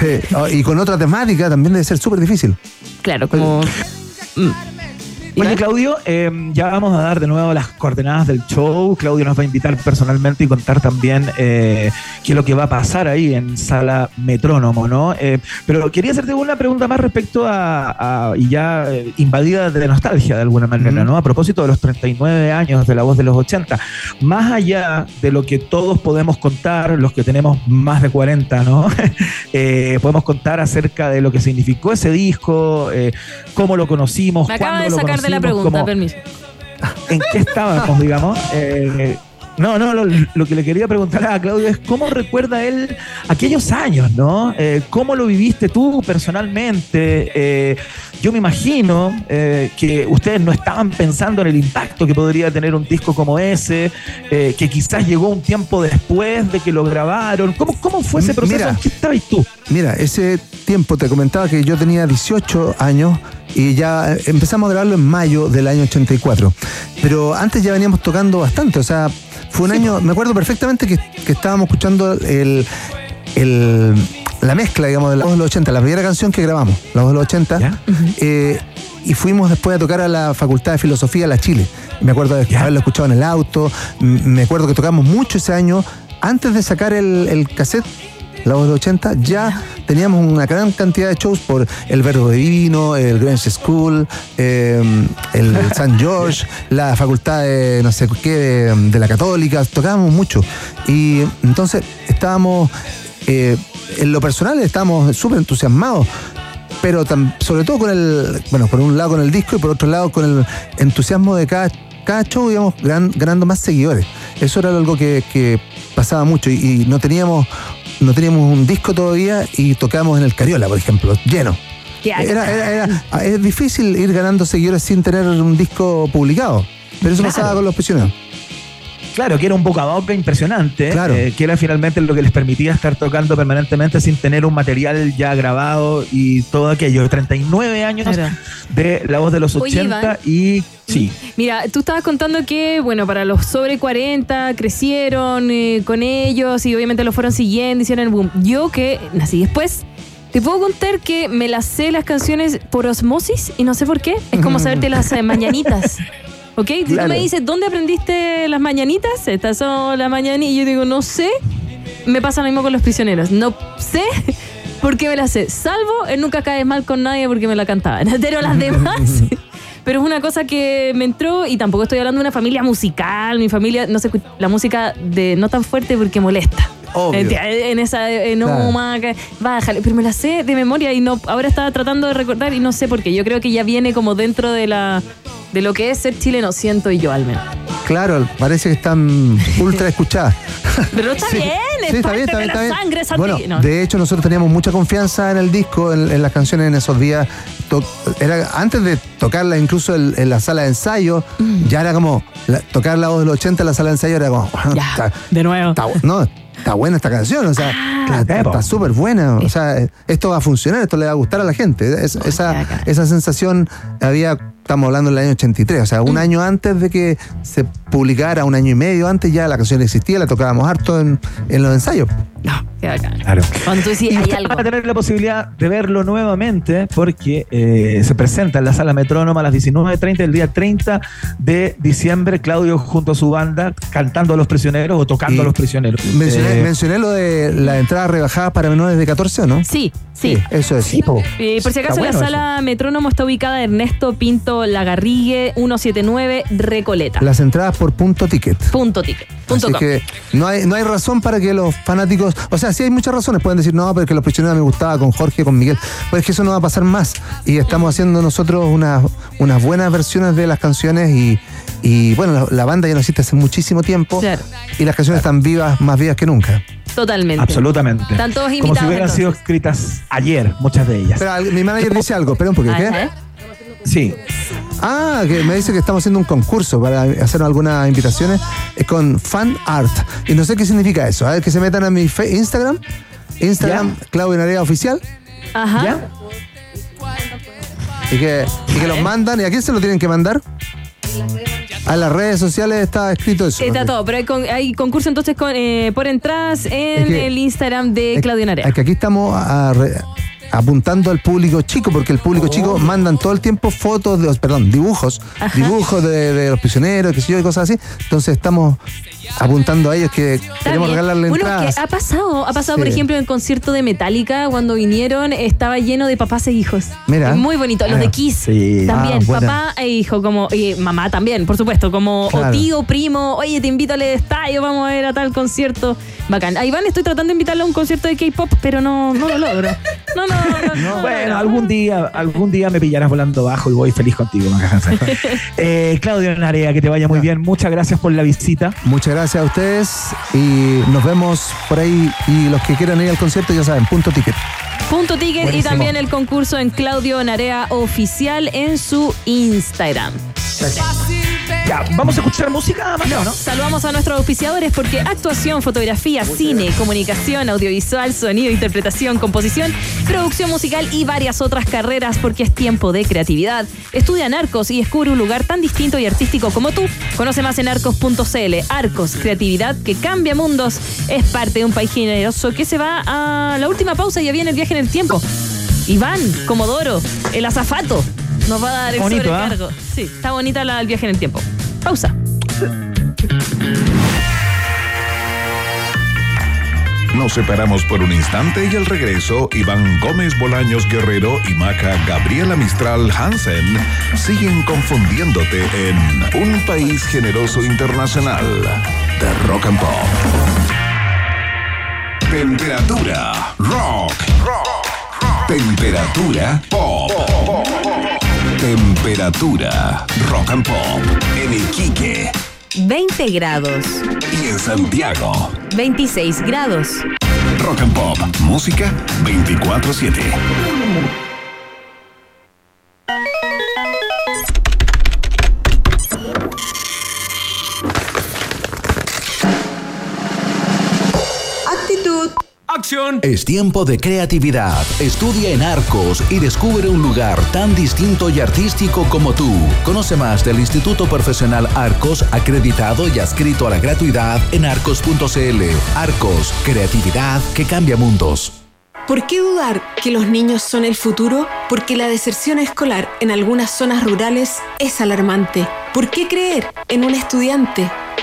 [SPEAKER 8] Eh, y con otra temática también debe ser súper difícil.
[SPEAKER 7] Claro, como... Mm.
[SPEAKER 6] Oye. Claudio, eh, ya vamos a dar de nuevo las coordenadas del show. Claudio nos va a invitar personalmente y contar también eh, qué es lo que va a pasar ahí en Sala Metrónomo, ¿no? Eh, pero quería hacerte una pregunta más respecto a, a- y ya eh, invadida de nostalgia de alguna manera, ¿no? A propósito de los 39 años de la voz de los 80. Más allá de lo que todos podemos contar, los que tenemos más de 40, ¿no? Eh, podemos contar acerca de lo que significó ese disco, eh, cómo lo conocimos, cuándo lo
[SPEAKER 7] sacar de la pregunta, permiso.
[SPEAKER 6] en qué estábamos, digamos. Eh, no, no, lo, lo que le quería preguntar a Claudio es cómo recuerda él aquellos años, ¿no? Eh, ¿Cómo lo viviste tú personalmente? Eh, yo me imagino eh, que ustedes no estaban pensando en el impacto que podría tener un disco como ese, eh, que quizás llegó un tiempo después de que lo grabaron. ¿Cómo, cómo fue ese proceso?
[SPEAKER 8] Mira.
[SPEAKER 6] ¿En qué estabas tú?
[SPEAKER 8] Mira, ese tiempo te comentaba que yo tenía 18 años y ya empezamos a grabarlo en mayo del año 84. Pero antes ya veníamos tocando bastante, o sea, fue un año, me acuerdo perfectamente que, que estábamos escuchando el, el- la mezcla, digamos, de la voz de los 80, la primera canción que grabamos, la voz de los 80.
[SPEAKER 6] ¿Ya?
[SPEAKER 8] eh, y fuimos después a tocar a la Facultad de Filosofía, la Chile. Me acuerdo de
[SPEAKER 6] Ya.
[SPEAKER 8] haberlo escuchado en el auto, me acuerdo que tocamos mucho ese año. Antes de sacar el, el cassette, la voz de 80, ya teníamos una gran cantidad de shows por el Verbo Divino, el Grange School, eh, el San George, la facultad de no sé qué, de, de la Católica, tocábamos mucho. Y entonces estábamos, eh, en lo personal, estábamos súper entusiasmados pero tam- sobre todo con el, bueno, por un lado con el disco y por otro lado con el entusiasmo de cada, cada show, digamos, gran- ganando más seguidores. Eso era algo que, que pasaba mucho y, y no teníamos no teníamos un disco todavía y tocábamos en el Cariola, por ejemplo, lleno. Era, era- era- es difícil ir ganando seguidores sin tener un disco publicado. Pero eso
[SPEAKER 6] Claro.
[SPEAKER 8] pasaba con los prisioneros.
[SPEAKER 6] Claro, que era un boca a boca impresionante,
[SPEAKER 8] Claro.
[SPEAKER 6] eh, que era finalmente lo que les permitía estar tocando permanentemente sin tener un material ya grabado y todo aquello. 39 años
[SPEAKER 7] Claro.
[SPEAKER 6] de la voz de los
[SPEAKER 7] Oye,
[SPEAKER 6] 80
[SPEAKER 7] Iván.
[SPEAKER 6] y sí.
[SPEAKER 7] Mira, tú estabas contando que, bueno, para los sobre 40 crecieron eh, con ellos y obviamente lo fueron siguiendo, hicieron el boom. Yo que nací después, te puedo contar que me las sé las canciones por osmosis y no sé por qué. Es como saberte las eh, mañanitas. ¿Ok? Si tú me dices, ¿dónde aprendiste las mañanitas? Estas son las mañanitas. Y yo digo, no sé. Me pasa lo mismo con los prisioneros. No sé por qué me las sé. Salvo en Nunca Caes Mal con Nadie porque me la cantaban. Pero las demás... Pero es una cosa que me entró y tampoco estoy hablando de una familia musical. Mi familia, no sé, la música de no tan fuerte porque molesta.
[SPEAKER 8] Obvio.
[SPEAKER 7] En, esa, eh, no,
[SPEAKER 8] Claro.
[SPEAKER 7] maca, bájale. Pero me la sé de memoria y no, ahora estaba tratando de recordar y no sé por qué. Yo creo que ya viene como dentro de la de lo que es ser chileno, siento y yo al menos.
[SPEAKER 8] Claro, parece que están ultra escuchadas.
[SPEAKER 7] Pero está bien, es parte
[SPEAKER 8] bien, está
[SPEAKER 7] de
[SPEAKER 8] bien,
[SPEAKER 7] la
[SPEAKER 8] está bien.
[SPEAKER 7] sangre
[SPEAKER 8] Bueno,
[SPEAKER 7] santi- no.
[SPEAKER 8] de hecho nosotros teníamos mucha confianza en el disco, en, en las canciones en esos días. To- era antes de tocarla incluso en, en la sala de ensayo, ya era como la- tocar la voz del 80 en la sala de ensayo era como
[SPEAKER 7] Ya,
[SPEAKER 8] está,
[SPEAKER 7] de nuevo.
[SPEAKER 8] está bu- no, está buena esta canción, o sea,
[SPEAKER 7] Ah,
[SPEAKER 8] está- está súper buena, o sea, esto va a funcionar, esto le va a gustar a la gente. Es- esa, esa sensación había estamos hablando del año 83, o sea,
[SPEAKER 7] Mm.
[SPEAKER 8] un año antes de que se publicara, un año y medio antes ya la canción existía, la tocábamos harto en, en los ensayos.
[SPEAKER 7] No, qué bacán.
[SPEAKER 6] Claro.
[SPEAKER 7] Cuando tú decís,
[SPEAKER 6] Y
[SPEAKER 7] hay algo.
[SPEAKER 6] van a tener la posibilidad de verlo nuevamente porque eh, se presenta en la sala Metrónoma a las 19.30 el día 30 de diciembre. Claudio junto a su banda cantando a los prisioneros o tocando
[SPEAKER 8] Y
[SPEAKER 6] a los prisioneros.
[SPEAKER 8] Mencioné,
[SPEAKER 6] Eh,
[SPEAKER 8] mencioné lo de la entrada rebajada para menores de 14, ¿o ¿no?
[SPEAKER 7] Sí, sí.
[SPEAKER 8] eso es.
[SPEAKER 6] sí, po.
[SPEAKER 7] Eh, por si acaso,
[SPEAKER 6] bueno
[SPEAKER 7] la sala Metrónomo está ubicada Ernesto Pinto Lagarrigue 179 Recoleta.
[SPEAKER 8] Las entradas por punto ticket.
[SPEAKER 7] Punto ticket. Punto
[SPEAKER 8] Así
[SPEAKER 7] com.
[SPEAKER 8] que no hay, no hay razón para que los fanáticos. O sea, sí hay muchas razones. Pueden decir, no, pero es que los prisioneros me gustaba con Jorge, con Miguel. Pues es que eso no va a pasar más. Y estamos haciendo nosotros unas, unas buenas versiones de las canciones y. y, bueno, la, la banda ya no existe hace muchísimo tiempo.
[SPEAKER 7] Claro.
[SPEAKER 8] Y las canciones están vivas, más vivas que nunca.
[SPEAKER 7] Totalmente.
[SPEAKER 6] Absolutamente.
[SPEAKER 7] Están todos
[SPEAKER 6] Como si
[SPEAKER 7] invitados,
[SPEAKER 6] hubieran sido escritas ayer, muchas de ellas.
[SPEAKER 8] Pero mi manager dice algo, espera un poquito. ¿qué?
[SPEAKER 6] Sí.
[SPEAKER 8] Ah, que me dice que estamos haciendo un concurso para hacer algunas invitaciones eh, con fan art. Y no sé qué significa eso. A ver, que se metan a mi fe- Instagram. Instagram, Claudio Narea Oficial.
[SPEAKER 7] Ajá.
[SPEAKER 6] ¿Ya?
[SPEAKER 8] Y que, y que los mandan. ¿Y a quién se lo tienen que mandar? A las redes sociales está escrito eso.
[SPEAKER 7] Está todo, pero hay, con- hay concurso entonces con, eh, por entradas en
[SPEAKER 8] Es que-
[SPEAKER 7] el Instagram de Claudio Narea.
[SPEAKER 8] Es que aquí estamos a- apuntando al público chico, porque el público chico mandan todo el tiempo fotos de, perdón, dibujos, dibujos de, de los prisioneros, qué sé yo, y cosas así. Entonces estamos apuntando a ellos que
[SPEAKER 7] Está
[SPEAKER 8] queremos
[SPEAKER 7] bien.
[SPEAKER 8] regalarle
[SPEAKER 7] bueno,
[SPEAKER 8] entradas.
[SPEAKER 7] que ha pasado, ha pasado, por ejemplo, en el concierto de Metallica, cuando vinieron, estaba lleno de papás e hijos.
[SPEAKER 8] Mira.
[SPEAKER 7] Muy bonito. Los
[SPEAKER 6] Ah,
[SPEAKER 7] de Kiss
[SPEAKER 6] sí.
[SPEAKER 7] también,
[SPEAKER 6] Ah,
[SPEAKER 7] papá e hijo, como, y mamá también, por supuesto, como o tío, primo, oye, te invito al estadio, vamos a ver a tal concierto. Bacán. A Iván estoy tratando de invitarlo a un concierto de K-pop, pero no, no lo logro. No, no, no. no, no,
[SPEAKER 6] Bueno,
[SPEAKER 7] no.
[SPEAKER 6] algún día, algún día me pillarás volando bajo y voy feliz contigo, eh, Claudio Narea, que te vaya muy bien. Muchas gracias por la visita.
[SPEAKER 8] Muchas gracias a ustedes y nos vemos por ahí. Y los que quieran ir al concierto, ya saben, punto ticket.
[SPEAKER 7] Punto ticket y también el concurso en Claudio Narea Oficial en su Instagram.
[SPEAKER 6] Ya, vamos a escuchar música, Mateo, ¿no?
[SPEAKER 7] Saludamos a nuestros auspiciadores porque actuación, fotografía, cine, comunicación, audiovisual, sonido, interpretación, composición, producción musical y varias otras carreras porque es tiempo de creatividad. Estudia en Arcos y descubre un lugar tan distinto y artístico como tú. Conoce más en arcos.cl. Arcos, creatividad que cambia mundos. Es parte de un país generoso que se va a la última pausa y ya viene el viaje en el tiempo. Iván, Comodoro, el azafato, nos va a dar el
[SPEAKER 6] Bonito, ¿ah?
[SPEAKER 7] sobrecargo. Sí, está bonita la, el viaje en el tiempo. Pausa.
[SPEAKER 1] Nos separamos por un instante y al regreso, Iván Gómez Bolaños Guerrero y Maca Gabriela Mistral Hansen siguen confundiéndote en Un País Generoso Internacional de Rock and Pop. Temperatura rock. Temperatura pop. Temperatura rock and pop en Iquique
[SPEAKER 7] 20 grados,
[SPEAKER 1] y en Santiago.
[SPEAKER 7] 26 grados.
[SPEAKER 1] Rock and Pop, música 24-7.
[SPEAKER 9] Es tiempo de creatividad. Estudia en Arcos y descubre un lugar tan distinto y artístico como tú. Conoce más del Instituto Profesional Arcos, acreditado y adscrito a la gratuidad en arcos.cl. Arcos, creatividad que cambia mundos.
[SPEAKER 10] ¿Por qué dudar que los niños son el futuro? Porque la deserción escolar en algunas zonas rurales es alarmante. ¿Por qué creer en un estudiante?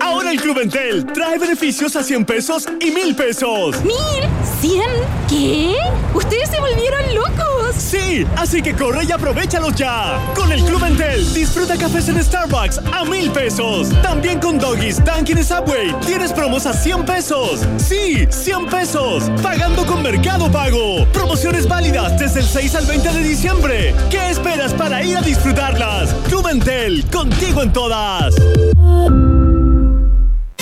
[SPEAKER 2] Ahora el Club Entel trae beneficios a 100 pesos y 1000 pesos.
[SPEAKER 11] ¿Mil? ¿Cien? ¿Qué? ¿Ustedes se volvieron locos?
[SPEAKER 2] Sí, así que corre y aprovechalos ya. Con el Club Entel, disfruta cafés en Starbucks a 1000 pesos. También con Doggies, Dunkin' y Subway, tienes promos a 100 pesos. Sí, 100 pesos. Pagando con Mercado Pago. Promociones válidas desde el 6 al 20 de diciembre. ¿Qué esperas para ir a disfrutarlas? Club Entel, contigo en todas.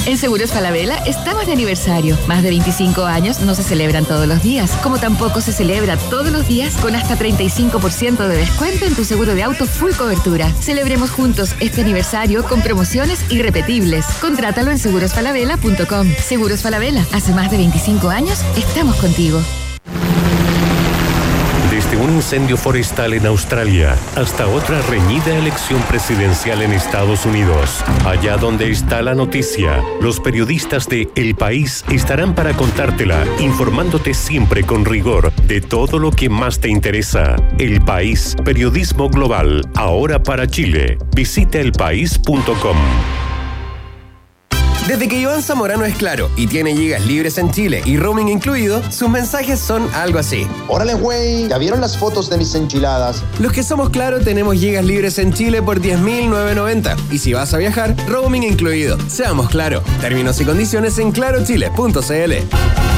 [SPEAKER 12] En Seguros Falabella estamos de aniversario. Más de 25 años no se celebran todos los días, como tampoco se celebra todos los días con hasta 35% de descuento en tu seguro de auto full cobertura. Celebremos juntos este aniversario con promociones irrepetibles. Contrátalo en segurosfalabella.com. Seguros Falabella, hace más de 25 años estamos contigo.
[SPEAKER 13] Desde un incendio forestal en Australia hasta otra reñida elección presidencial en Estados Unidos. Allá donde está la noticia, los periodistas de El País estarán para contártela, informándote siempre con rigor de todo lo que más te interesa. El País, periodismo global, ahora para Chile. Visita elpaís.com.
[SPEAKER 5] Desde que Iván Zamorano es claro y tiene gigas libres en Chile y roaming incluido, sus mensajes son algo así.
[SPEAKER 14] Órale, güey, ¿ya vieron las fotos de mis enchiladas?
[SPEAKER 5] Los que somos claro tenemos gigas libres en Chile por 10.990 y si vas a viajar, roaming incluido. Seamos claro. Términos y condiciones en clarochile.cl.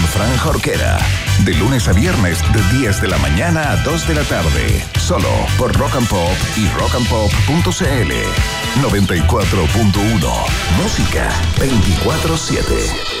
[SPEAKER 1] Fran Jorquera. De lunes a viernes, de 10 de la mañana a 2 de la tarde. Solo por Rock and Pop y rockandpop.cl. 94.1. Música 24-7.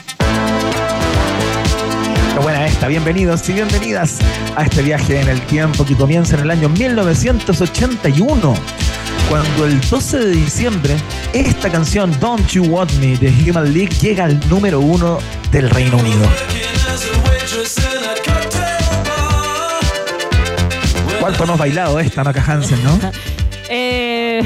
[SPEAKER 6] Buena esta. Bienvenidos y bienvenidas a este viaje en el tiempo que comienza en el año 1981. Cuando el 12 de diciembre esta canción Don't You Want Me de Human League llega al número uno del Reino Unido. ¿Cuánto hemos bailado esta, Maca Hansen, no?
[SPEAKER 7] Eh,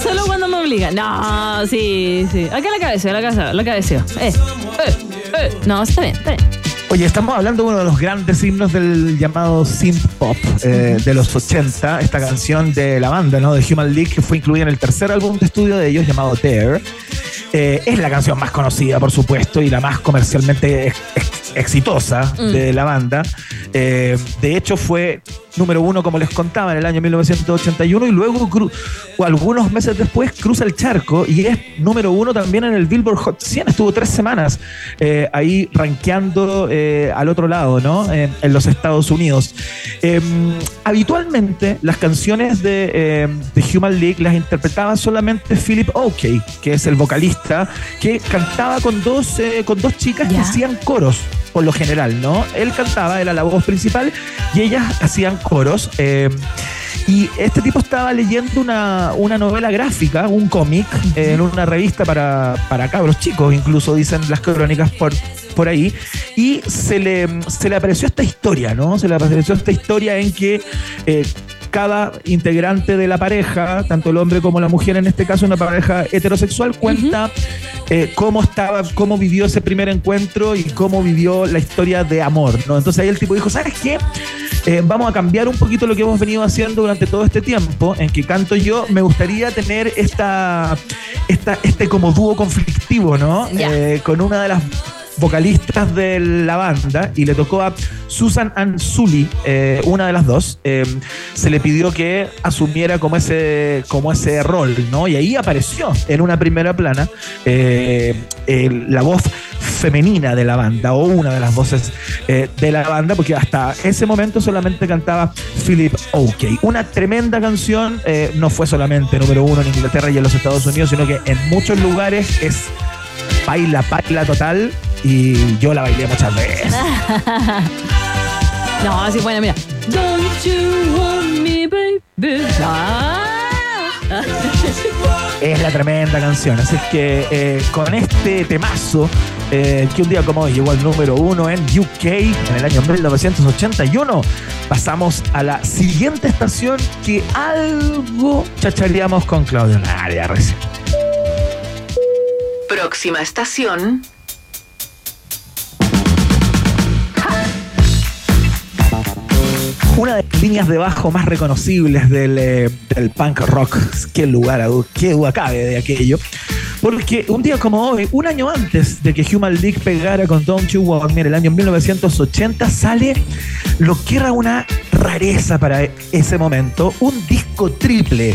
[SPEAKER 7] solo cuando me obligan. No, sí, sí. Acá la cabeza, la cabeza, la cabeceo. Eh, eh, eh. No, está bien, está bien.
[SPEAKER 6] Oye, estamos hablando de uno de los grandes himnos del llamado synth pop eh, de los 80, esta canción de la banda, ¿no? De Human League, que fue incluida en el tercer álbum de estudio de ellos llamado Dare. Eh, es la canción más conocida, por supuesto, y la más comercialmente ex- ex- exitosa
[SPEAKER 7] Mm.
[SPEAKER 6] de la banda. Eh, de hecho, fue número uno, como les contaba, en el año 1981 y luego, algunos meses después, cruza el charco y es número uno también en el Billboard Hot 100. Estuvo tres semanas eh, ahí rankeando eh, al otro lado, ¿no? En los Estados Unidos. Eh, habitualmente, las canciones de, eh, de Human League las interpretaba solamente Philip Oakey, que es el vocalista, que cantaba con dos, con dos chicas que hacían coros por lo general, ¿no? Él cantaba, era la voz principal y ellas hacían coros. eh, y este tipo estaba leyendo una, una novela gráfica, un cómic, eh, en una revista para, para cabros chicos, incluso dicen las crónicas por, por ahí, y se le, se le apareció esta historia, ¿no? Se le apareció esta historia en que eh, cada integrante de la pareja, tanto el hombre como la mujer, en este caso una pareja heterosexual, cuenta eh, cómo estaba, cómo vivió ese primer encuentro y cómo vivió la historia de amor, ¿no? Entonces ahí el tipo dijo, ¿sabes qué? Eh, vamos a cambiar un poquito lo que hemos venido haciendo durante todo este tiempo en que canto yo. Me gustaría tener esta, esta este como dúo conflictivo, ¿no? Eh, con una de las vocalistas de la banda y le tocó a Susan Ansuli, eh, una de las dos, eh, se le pidió que asumiera como ese, como ese rol, ¿no? Y ahí apareció en una primera plana eh, la voz femenina de la banda o una de las voces eh, de la banda, porque hasta ese momento solamente cantaba Philip Oakey. Una tremenda canción, no fue solamente número uno en Inglaterra y en los Estados Unidos, sino que en muchos lugares es baila, baila total y yo la bailé muchas veces.
[SPEAKER 7] no, así bueno, mira. Don't you want me, baby?
[SPEAKER 6] Es la tremenda canción. Así es que eh, con este temazo, eh, que un día como hoy llegó al número uno en UK en el año 1981, pasamos a la siguiente estación que algo chachareamos con Claudio Nadia recién.
[SPEAKER 15] Próxima estación.
[SPEAKER 6] Una de las líneas de bajo más reconocibles del, eh, del punk rock. Qué lugar, qué duda cabe de aquello. Porque un día como hoy, un año antes de que Human League pegara con Don't You Want Me, en el año 1980, sale lo que era una rareza para ese momento, un disco triple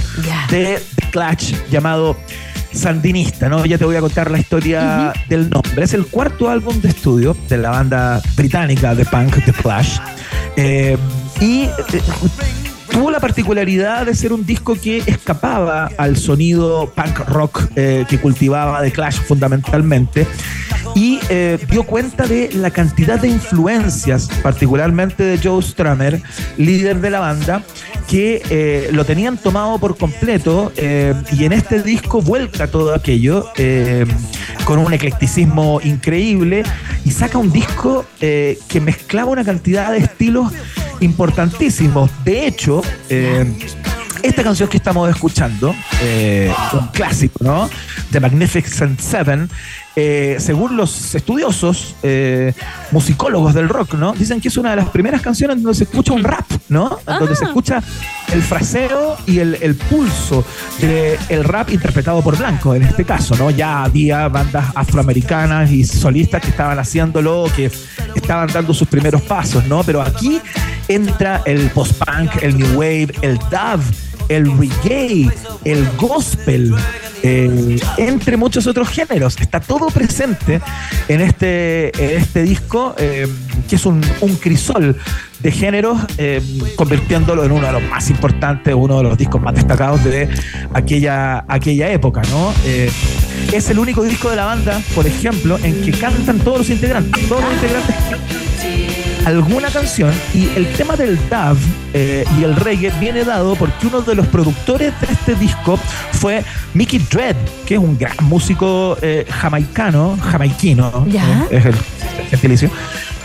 [SPEAKER 6] de The Clash llamado Sandinista, ¿no? Ya te voy a contar la historia del nombre. Es el cuarto álbum de estudio de la banda británica de punk The Clash. Eh, y eh, tuvo la particularidad de ser un disco que escapaba al sonido punk rock eh, que cultivaba The Clash fundamentalmente y eh, dio cuenta de la cantidad de influencias, particularmente de Joe Strummer, líder de la banda, que lo tenían tomado por completo y en este disco vuelca todo aquello con un eclecticismo increíble y saca un disco que mezclaba una cantidad de estilos importantísimos. De hecho, eh, esta canción que estamos escuchando, eh, un clásico, ¿no? The Magnificent Seven, eh, según los estudiosos, eh, musicólogos del rock, ¿no? Dicen que es una de las primeras canciones donde se escucha un rap, ¿no? Donde se escucha el fraseo y el, el pulso del rap interpretado por Blanco, en este caso, ¿no? Ya había bandas afroamericanas y solistas que estaban haciéndolo, que estaban dando sus primeros pasos, ¿no? Pero aquí entra el post-punk, el new wave, el dub, el reggae, el gospel, eh, entre muchos otros géneros. Está todo presente en este, este disco, eh, que es un, crisol de géneros, eh, convirtiéndolo en uno de los más importantes, uno de los discos más destacados de aquella, aquella época, ¿no? Es el único disco de la banda, por ejemplo, en que cantan todos los integrantes. Todos los integrantes alguna canción y el tema del dub eh, y el reggae viene dado porque uno de los productores de este disco fue Mickey Dredd, que es un gran músico eh, jamaicano, jamaiquino,
[SPEAKER 7] Ya.
[SPEAKER 6] eh, es el gentilicio,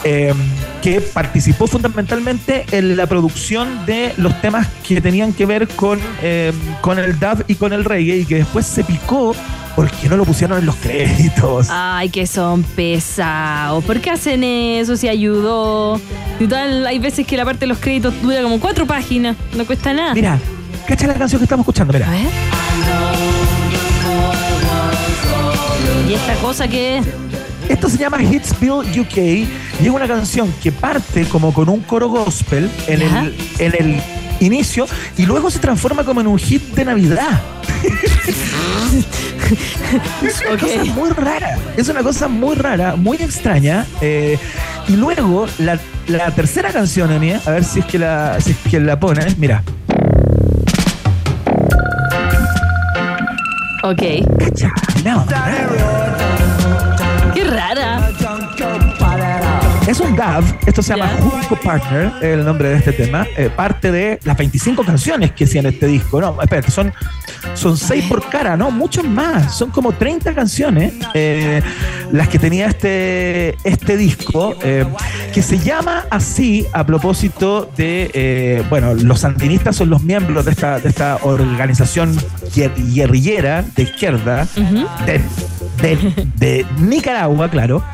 [SPEAKER 6] eh, que participó fundamentalmente en la producción de los temas que tenían que ver con, eh, con el dub y con el reggae y que después se picó porque no lo pusieron en los créditos.
[SPEAKER 7] Ay, que son pesados. ¿Por qué hacen eso? Si ayudó. Y tal, hay veces que la parte de los créditos dura como cuatro páginas. No cuesta nada.
[SPEAKER 6] Mira, cacha la canción que estamos escuchando, mira.
[SPEAKER 7] ¿Y esta cosa que
[SPEAKER 6] Esto se llama Hitsville UK Y es una canción que parte como con un coro gospel en el, en el inicio y luego se transforma como en un hit de Navidad. es una cosa muy rara. Es una cosa muy rara, muy extraña. eh, y luego la, la tercera canción, Emi, a ver si es que la, si es que la pones. Mira.
[SPEAKER 7] Ok.
[SPEAKER 6] No. Es un DAV, esto se llama Junco Partner, el nombre de este tema. eh, parte de las 25 canciones que hacían este disco. No, espérate, son, son 6 por cara, ¿no? Muchos más. Son como 30 canciones eh, las que tenía este, este disco, eh, que se llama así a propósito de, bueno, los sandinistas son los miembros de esta, de esta organización guer- guerrillera de izquierda de, de- de Nicaragua, claro,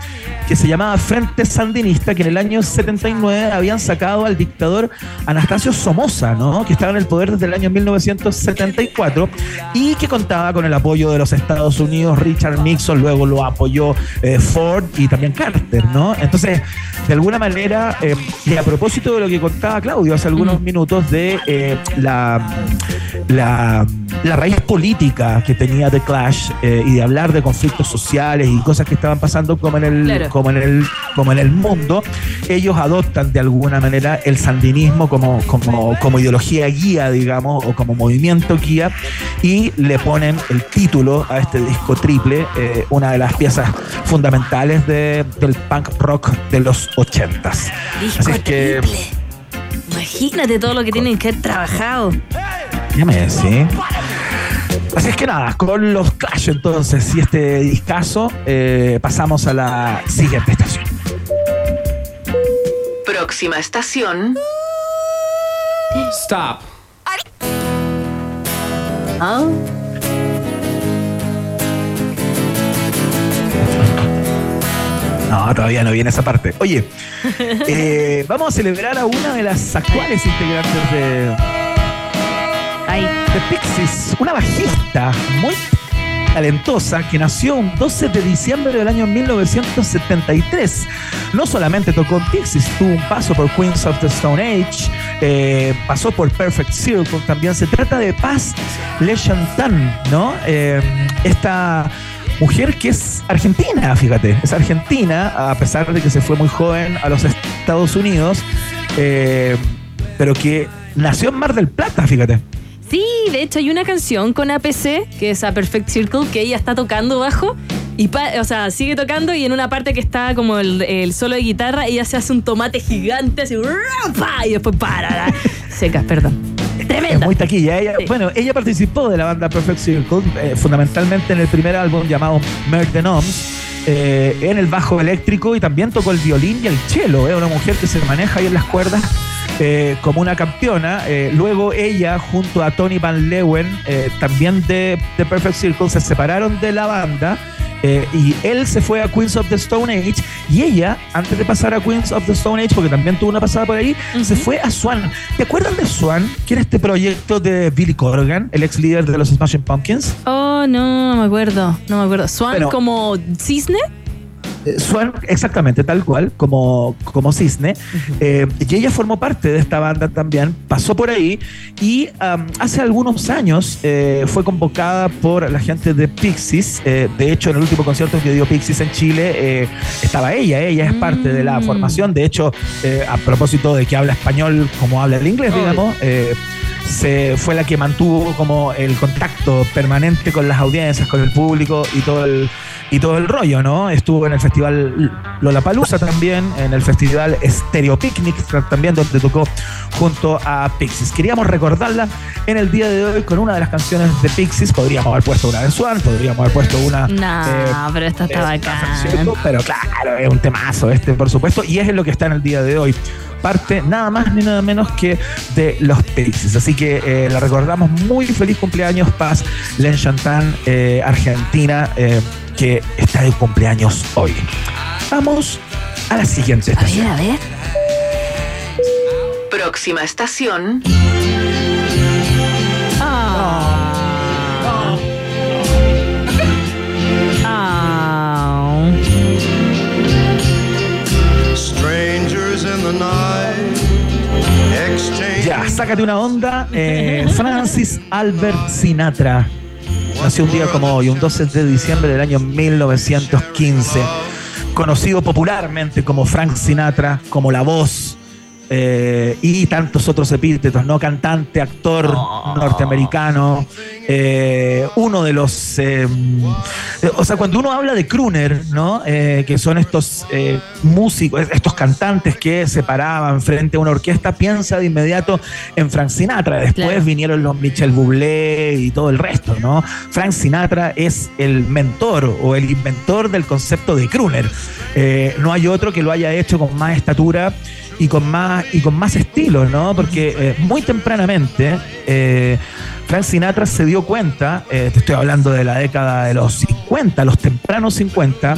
[SPEAKER 6] que se llamaba Frente Sandinista, que en el año 79 habían sacado al dictador Anastasio Somoza, ¿no? que estaba en el poder desde el año 1974 y que contaba con el apoyo de los Estados Unidos, Richard Nixon, luego lo apoyó eh, Ford y también Carter, ¿no? Entonces, de alguna manera, eh, y a propósito de lo que contaba Claudio hace algunos minutos de eh, la, la, la raíz política que tenía The Clash eh, y de hablar de conflictos sociales y cosas que estaban pasando como en el,
[SPEAKER 7] Claro.
[SPEAKER 6] Como en el, como en el mundo, ellos adoptan de alguna manera el sandinismo como, como, como ideología guía, digamos, o como movimiento guía, y le ponen el título a este disco triple, eh, una de las piezas fundamentales de- del punk rock de los ochentas.
[SPEAKER 7] Disco
[SPEAKER 6] Así es que,
[SPEAKER 7] Imagínate todo lo que tienen que haber trabajado.
[SPEAKER 6] ya me decís. Así es que nada, con los Clash entonces y este discazo, eh, pasamos a la siguiente estación.
[SPEAKER 15] Próxima estación.
[SPEAKER 16] Stop.
[SPEAKER 7] Ah.
[SPEAKER 6] No, todavía no viene esa parte. Oye, eh, vamos a celebrar a una de las actuales integrantes de, de Pixies, una bajista muy talentosa que nació un 12 de diciembre del año 1973. No solamente tocó en Pixies, tuvo un paso por Queens of the Stone Age, eh, pasó por Perfect Circle también. Se trata de Paz Lechantan, ¿no? Eh, esta mujer que es argentina, fíjate, es argentina, a pesar de que se fue muy joven a los Estados Unidos, eh, pero que nació en Mar del Plata, fíjate.
[SPEAKER 7] Sí, de hecho hay una canción con APC, que es A Perfect Circle, que ella está tocando bajo. Y pa- o sea, sigue tocando y en una parte que está como el, el solo de guitarra, ella se hace un tomate gigante así, y después para, seca, perdón. Tremenda.
[SPEAKER 6] Es muy taquilla. Ella, Bueno, ella participó de la banda Perfect Circle, eh, fundamentalmente en el primer álbum llamado the Noms, eh, en el bajo eléctrico y también tocó el violín y el cello. Es una mujer que se maneja ahí en las cuerdas eh, como una campeona. Eh, luego ella, junto a Tony Van Leeuwen, eh, también de, de Perfect Circle, se separaron de la banda. eh, y él se fue a Queens of the Stone Age y ella, antes de pasar a Queens of the Stone Age, porque también tuvo una pasada por ahí, se fue a Swan. ¿Te acuerdan de Swan? Que era este proyecto de Billy Corgan, el ex líder de los Smashing Pumpkins?
[SPEAKER 7] Oh, no, no me acuerdo, no me acuerdo. ¿Swan
[SPEAKER 6] Bueno.
[SPEAKER 7] como cisne?
[SPEAKER 6] Eh, Swan, exactamente, tal cual, como, como Cisne. Eh, y ella formó parte de esta banda también, pasó por ahí y hace algunos años eh, fue convocada por la gente de Pixies. Eh, de hecho, en el último concierto que dio Pixies en Chile estaba ella, ella es parte de la formación. De hecho, a propósito de que habla español como habla el inglés, digamos. se fue la que mantuvo como el contacto permanente con las audiencias, con el público y todo el y todo el rollo, ¿no? Estuvo en el festival Lollapalooza también, en el festival Stereo Picnic también, donde tocó junto a Pixies. Queríamos recordarla en el día de hoy con una de las canciones de Pixies. Podríamos haber puesto una de Swan, podríamos haber puesto una.
[SPEAKER 7] No,
[SPEAKER 6] eh,
[SPEAKER 7] pero esta está bacán.
[SPEAKER 6] ¿cierto? Pero claro, es un temazo este, por supuesto, y es en lo que está en el día de hoy. Parte nada más ni nada menos que de los Pixies. Así que eh, la recordamos muy feliz cumpleaños, Paz Len Chantan, eh, Argentina, eh, que está de cumpleaños hoy. Vamos a la siguiente estación.
[SPEAKER 7] A ver,
[SPEAKER 15] Próxima estación.
[SPEAKER 6] Sácate una onda. Eh, Francis Albert Sinatra. Nació un día como hoy, un 12 de diciembre del año 1915. Conocido popularmente como Frank Sinatra, como la voz eh, y tantos otros epítetos, ¿no? Cantante, actor norteamericano, eh, uno de los. eh, o sea, cuando uno habla de crooner, ¿no? Eh, que son estos músicos, estos cantantes que se paraban frente a una orquesta, piensa de inmediato en Frank Sinatra. Después vinieron los Michel Bublé y todo el resto, ¿no? Frank Sinatra es el mentor o el inventor del concepto de crooner. No hay otro que lo haya hecho con más estatura y con más y con más estilo, ¿no? Porque eh, muy tempranamente eh, Frank Sinatra se dio cuenta, eh, te estoy hablando de la década de los 50, los tempranos 50,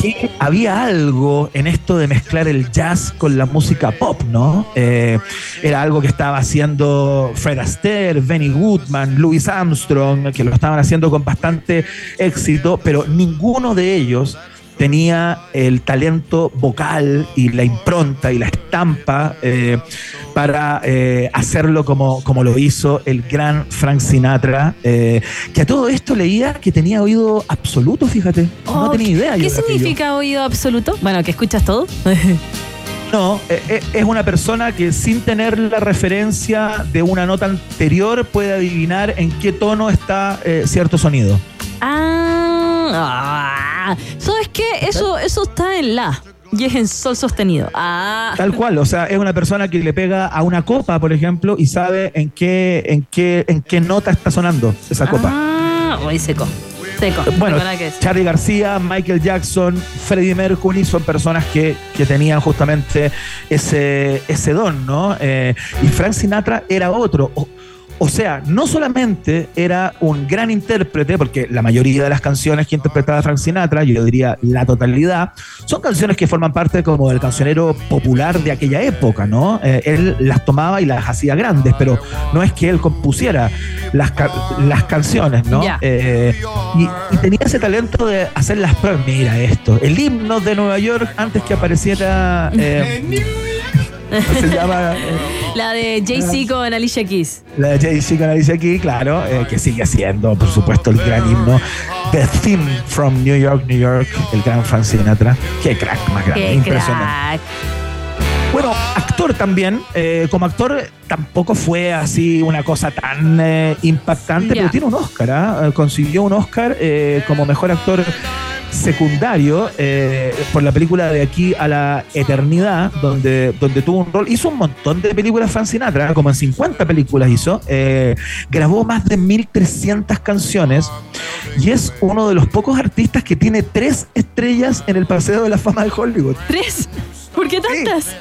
[SPEAKER 6] que había algo en esto de mezclar el jazz con la música pop, ¿no? Era algo que estaba haciendo Fred Astaire, Benny Goodman, Louis Armstrong, que lo estaban haciendo con bastante éxito, pero ninguno de ellos tenía el talento vocal y la impronta y la estampa eh, para eh, hacerlo como, como lo hizo el gran Frank Sinatra, eh, que a todo esto leía que tenía oído absoluto, fíjate. no
[SPEAKER 7] Oh,
[SPEAKER 6] tenía idea.
[SPEAKER 7] ¿Qué
[SPEAKER 6] yo
[SPEAKER 7] significa oído absoluto? Bueno, que escuchas todo.
[SPEAKER 6] No, es una persona que sin tener la referencia de una nota anterior puede adivinar en qué tono está eh, cierto sonido.
[SPEAKER 7] Ah, ah. ¿sabes qué? Eso, eso está en la y es en sol sostenido. Ah.
[SPEAKER 6] Tal cual, o sea, es una persona que le pega a una copa, por ejemplo, y sabe en qué, en qué, en qué nota está sonando esa copa.
[SPEAKER 7] Ah, hoy seco. Seco.
[SPEAKER 6] Bueno,
[SPEAKER 7] No tengo nada que decir.
[SPEAKER 6] Charlie García, Michael Jackson, Freddie Mercury son personas que, que tenían justamente ese, ese don, ¿no? Eh, y Frank Sinatra era otro. O, o sea, no solamente era un gran intérprete, porque la mayoría de las canciones que interpretaba Frank Sinatra, yo diría la totalidad, son canciones que forman parte como del cancionero popular de aquella época, ¿no? Eh, él las tomaba y las hacía grandes, pero no es que él compusiera las, ca- las canciones, ¿no? Eh, y, y tenía ese talento de hacer las pruebas. Mira esto, el himno de Nueva York antes que apareciera. eh, ¿cómo se llama?
[SPEAKER 7] La de Jay-Z con Alicia Keys.
[SPEAKER 6] la de Jay-Z que dice aquí, claro, eh, que sigue siendo, por supuesto, el gran himno. The Theme from New York, New York, el gran Frank Sinatra. Qué crack más grande,
[SPEAKER 7] Qué
[SPEAKER 6] impresionante.
[SPEAKER 7] crack.
[SPEAKER 6] Bueno, actor también. eh, como actor tampoco fue así una cosa tan eh, impactante, pero tiene un Oscar. ¿ah? Eh, Consiguió un Oscar eh, como mejor actor secundario eh, por la película de aquí a la eternidad, donde, donde tuvo un rol. Hizo un montón de películas Frank Sinatra, como en 50 películas hizo. eh, grabó más de 1300 canciones y es uno de los pocos artistas que tiene tres estrellas en el Paseo de la Fama de Hollywood.
[SPEAKER 7] ¿Tres? ¿Por qué tantas?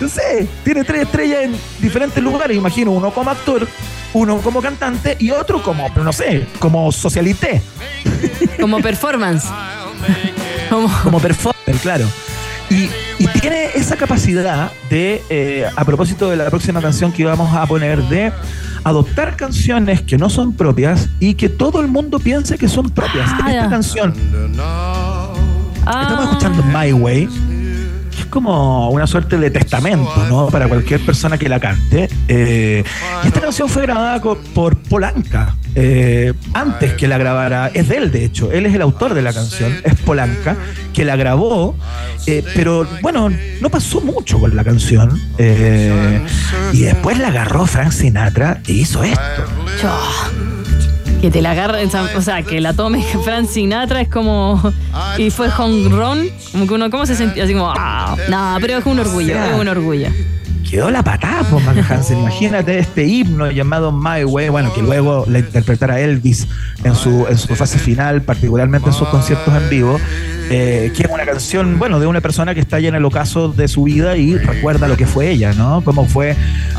[SPEAKER 6] No sé, tiene tres estrellas en diferentes lugares. Imagino uno como actor, uno como cantante y otro como, no sé, como socialité,
[SPEAKER 7] Como performance. Como,
[SPEAKER 6] como performer, claro. Y, y tiene esa capacidad de, eh, a propósito de la próxima canción que íbamos a poner, de adoptar canciones que no son propias y que todo el mundo piense que son propias.
[SPEAKER 7] Ah,
[SPEAKER 6] Esta canción
[SPEAKER 7] Ah.
[SPEAKER 6] Estamos escuchando My Way, como una suerte de testamento, ¿no? Para cualquier persona que la cante. Eh, y esta canción fue grabada por Polanca, eh, antes que la grabara, es de él de hecho, él es el autor de la canción, es Polanca, que la grabó, eh, pero bueno, no pasó mucho con la canción. eh, y después la agarró Frank Sinatra e hizo esto.
[SPEAKER 7] Chao. Que te la agarre, o sea, que la tome Frank Sinatra es como. Y fue run. Como que uno, ¿cómo se sentía? Así como, ah, no, pero es un orgullo, es un orgullo.
[SPEAKER 6] quedó la patada, pues, Mac Hansen. Imagínate este himno llamado My Way, bueno, que luego la interpretara Elvis en su, en su fase final, particularmente en sus conciertos en vivo, eh, que es una canción, bueno, de una persona que está ya en el ocaso de su vida y recuerda lo que fue ella, ¿no? Cómo fue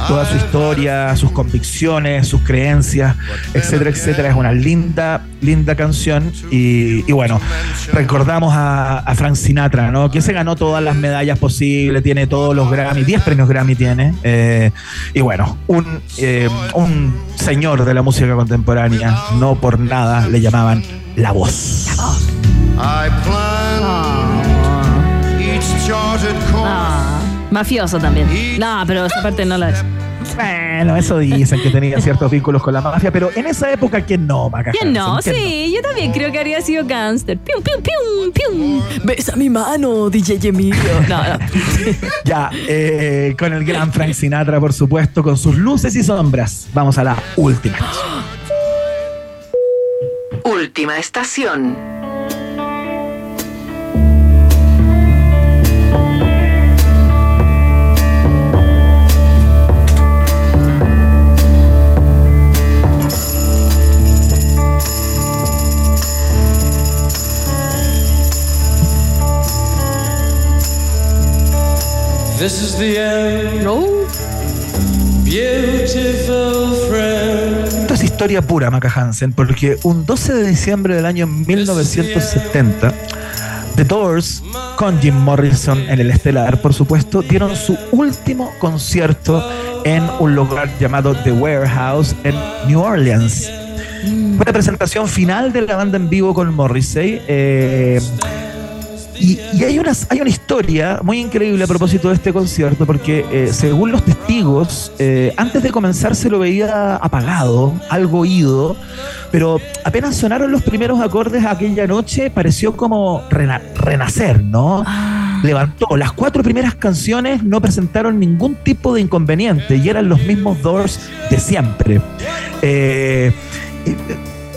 [SPEAKER 6] toda su historia, sus convicciones, sus creencias, etcétera, etcétera. Es una linda, linda canción y, bueno, recordamos a, a Frank Sinatra, ¿no? Que se ganó todas las medallas posibles, tiene todos los Grammy, 10 premios Grammy tiene. eh, y bueno, un, eh, un señor de la música contemporánea, no por nada le llamaban la voz.
[SPEAKER 17] I plan each charted course.
[SPEAKER 7] Ah, mafioso también. No, pero esa parte no la es.
[SPEAKER 6] Bueno, eso dicen que tenía ciertos vínculos con la mafia, pero en esa época, ¿quién no, Maca
[SPEAKER 7] ¿Quién no?
[SPEAKER 6] Hansen? ¿Quién
[SPEAKER 7] Sí, yo también creo que habría sido gangster. Pium, pium, pium, pium. Besa mi mano, DJ Emilio. No, no.
[SPEAKER 6] Ya, eh, con el gran Frank Sinatra, por supuesto, con sus luces y sombras. Vamos a la última.
[SPEAKER 15] Última estación.
[SPEAKER 18] This is the end. No. Beautiful friend.
[SPEAKER 6] Esto es historia pura, Maca Hansen, porque un 12 de diciembre del año 1970, The Doors, con Jim Morrison en el estelar, por supuesto, dieron su último concierto en un lugar llamado The Warehouse en New Orleans. Fue la presentación final de la banda en vivo con Morrissey. eh, y, y hay, una, hay una historia muy increíble a propósito de este concierto, porque eh, según los testigos, eh, antes de comenzar se lo veía apagado, algo oído, pero apenas sonaron los primeros acordes aquella noche, pareció como rena- renacer, ¿no? Levantó. Las cuatro primeras canciones no presentaron ningún tipo de inconveniente y eran los mismos Doors de siempre. Eh,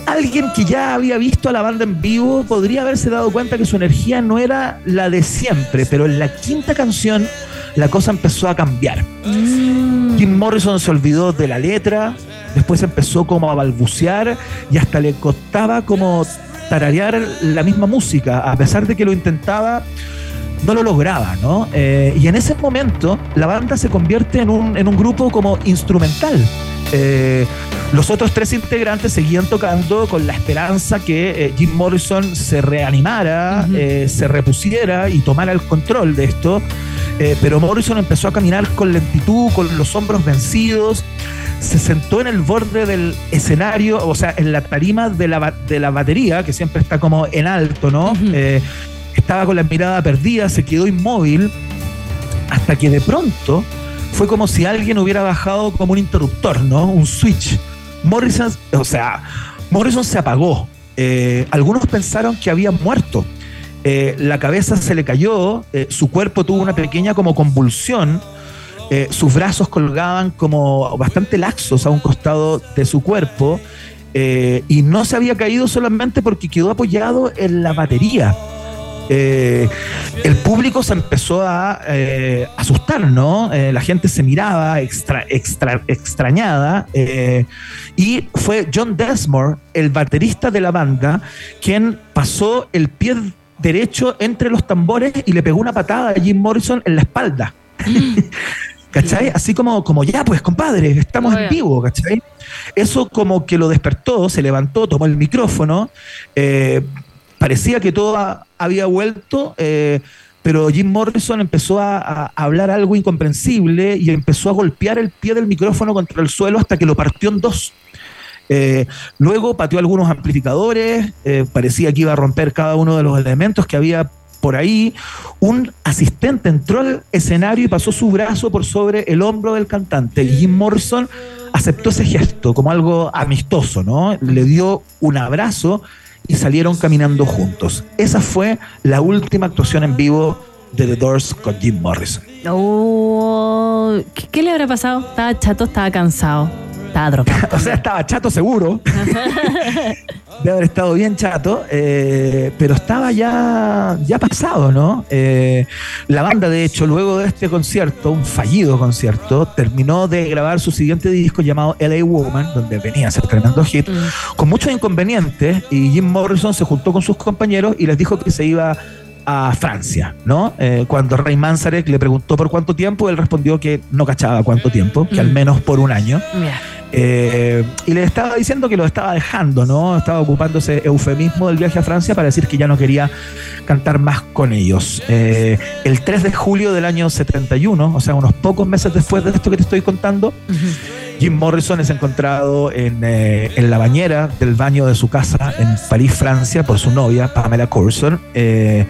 [SPEAKER 6] alguien que ya había visto a la banda en vivo podría haberse dado cuenta que su energía no era la de siempre, pero en la quinta canción la cosa empezó a cambiar. Jim Morrison se olvidó de la letra, después empezó como a balbucear y hasta le costaba como tararear la misma música, a pesar de que lo intentaba no lo lograba, ¿no? Eh, y en ese momento la banda se convierte en un, en un grupo como instrumental. Eh, los otros tres integrantes seguían tocando con la esperanza que eh, Jim Morrison se reanimara, eh, se repusiera y tomara el control de esto. Eh, pero Morrison empezó a caminar con lentitud, con los hombros vencidos, se sentó en el borde del escenario, o sea, en la tarima de la, de la batería, que siempre está como en alto, ¿no? Estaba con la mirada perdida, se quedó inmóvil, hasta que de pronto fue como si alguien hubiera bajado como un interruptor, ¿no? Un switch. Morrison, o sea, Morrison se apagó. Eh, algunos pensaron que había muerto. Eh, la cabeza se le cayó, eh, su cuerpo tuvo una pequeña como convulsión, sus brazos colgaban como bastante laxos a un costado de su cuerpo y no se había caído solamente porque quedó apoyado en la batería. Eh, el público se empezó a eh, asustar, ¿no? Eh, la gente se miraba extra, extra- extrañada y fue John Desmore, el baterista de la banda, quien pasó el pie derecho entre los tambores y le pegó una patada a Jim Morrison en la espalda. ¿Cachai? Así como, como ya, pues, compadre, estamos en vivo, ¿cachai? Eso como que lo despertó, se levantó, tomó el micrófono, eh, parecía que todo ha- había vuelto, eh, pero Jim Morrison empezó a, hablar algo incomprensible y empezó a golpear el pie del micrófono contra el suelo hasta que lo partió en dos. Eh, luego pateó algunos amplificadores, eh, parecía que iba a romper cada uno de los elementos que había por ahí. Un asistente entró al escenario y pasó su brazo por sobre el hombro del cantante. Jim Morrison aceptó ese gesto como algo amistoso, ¿no? Le dio un abrazo y salieron caminando juntos. Esa fue la última actuación en vivo de The Doors con Jim Morrison.
[SPEAKER 7] Oh, ¿qué, qué le habrá pasado? Estaba chato, estaba cansado. Estaba drogado.
[SPEAKER 6] o sea, estaba chato seguro. de haber estado bien chato, eh, pero estaba ya, ya pasado, ¿no? Eh, la banda, de hecho, luego de este concierto, un fallido concierto, terminó de grabar su siguiente disco llamado LA Woman, donde venía a ser tremendo hit, con muchos inconvenientes, y Jim Morrison se juntó con sus compañeros y les dijo que se iba a Francia, ¿no? Eh, cuando Ray Manzarek le preguntó por cuánto tiempo, él respondió que no cachaba cuánto tiempo, que al menos por un año.
[SPEAKER 7] Mira.
[SPEAKER 6] Eh, y le estaba diciendo que lo estaba dejando, ¿no? Estaba ocupando ese eufemismo del viaje a Francia para decir que ya no quería cantar más con ellos. Eh, el 3 de julio del año 71, o sea, unos pocos meses después de esto que te estoy contando, Jim Morrison es encontrado en, eh, en la bañera del baño de su casa en París, Francia, por su novia, Pamela Courson. eh,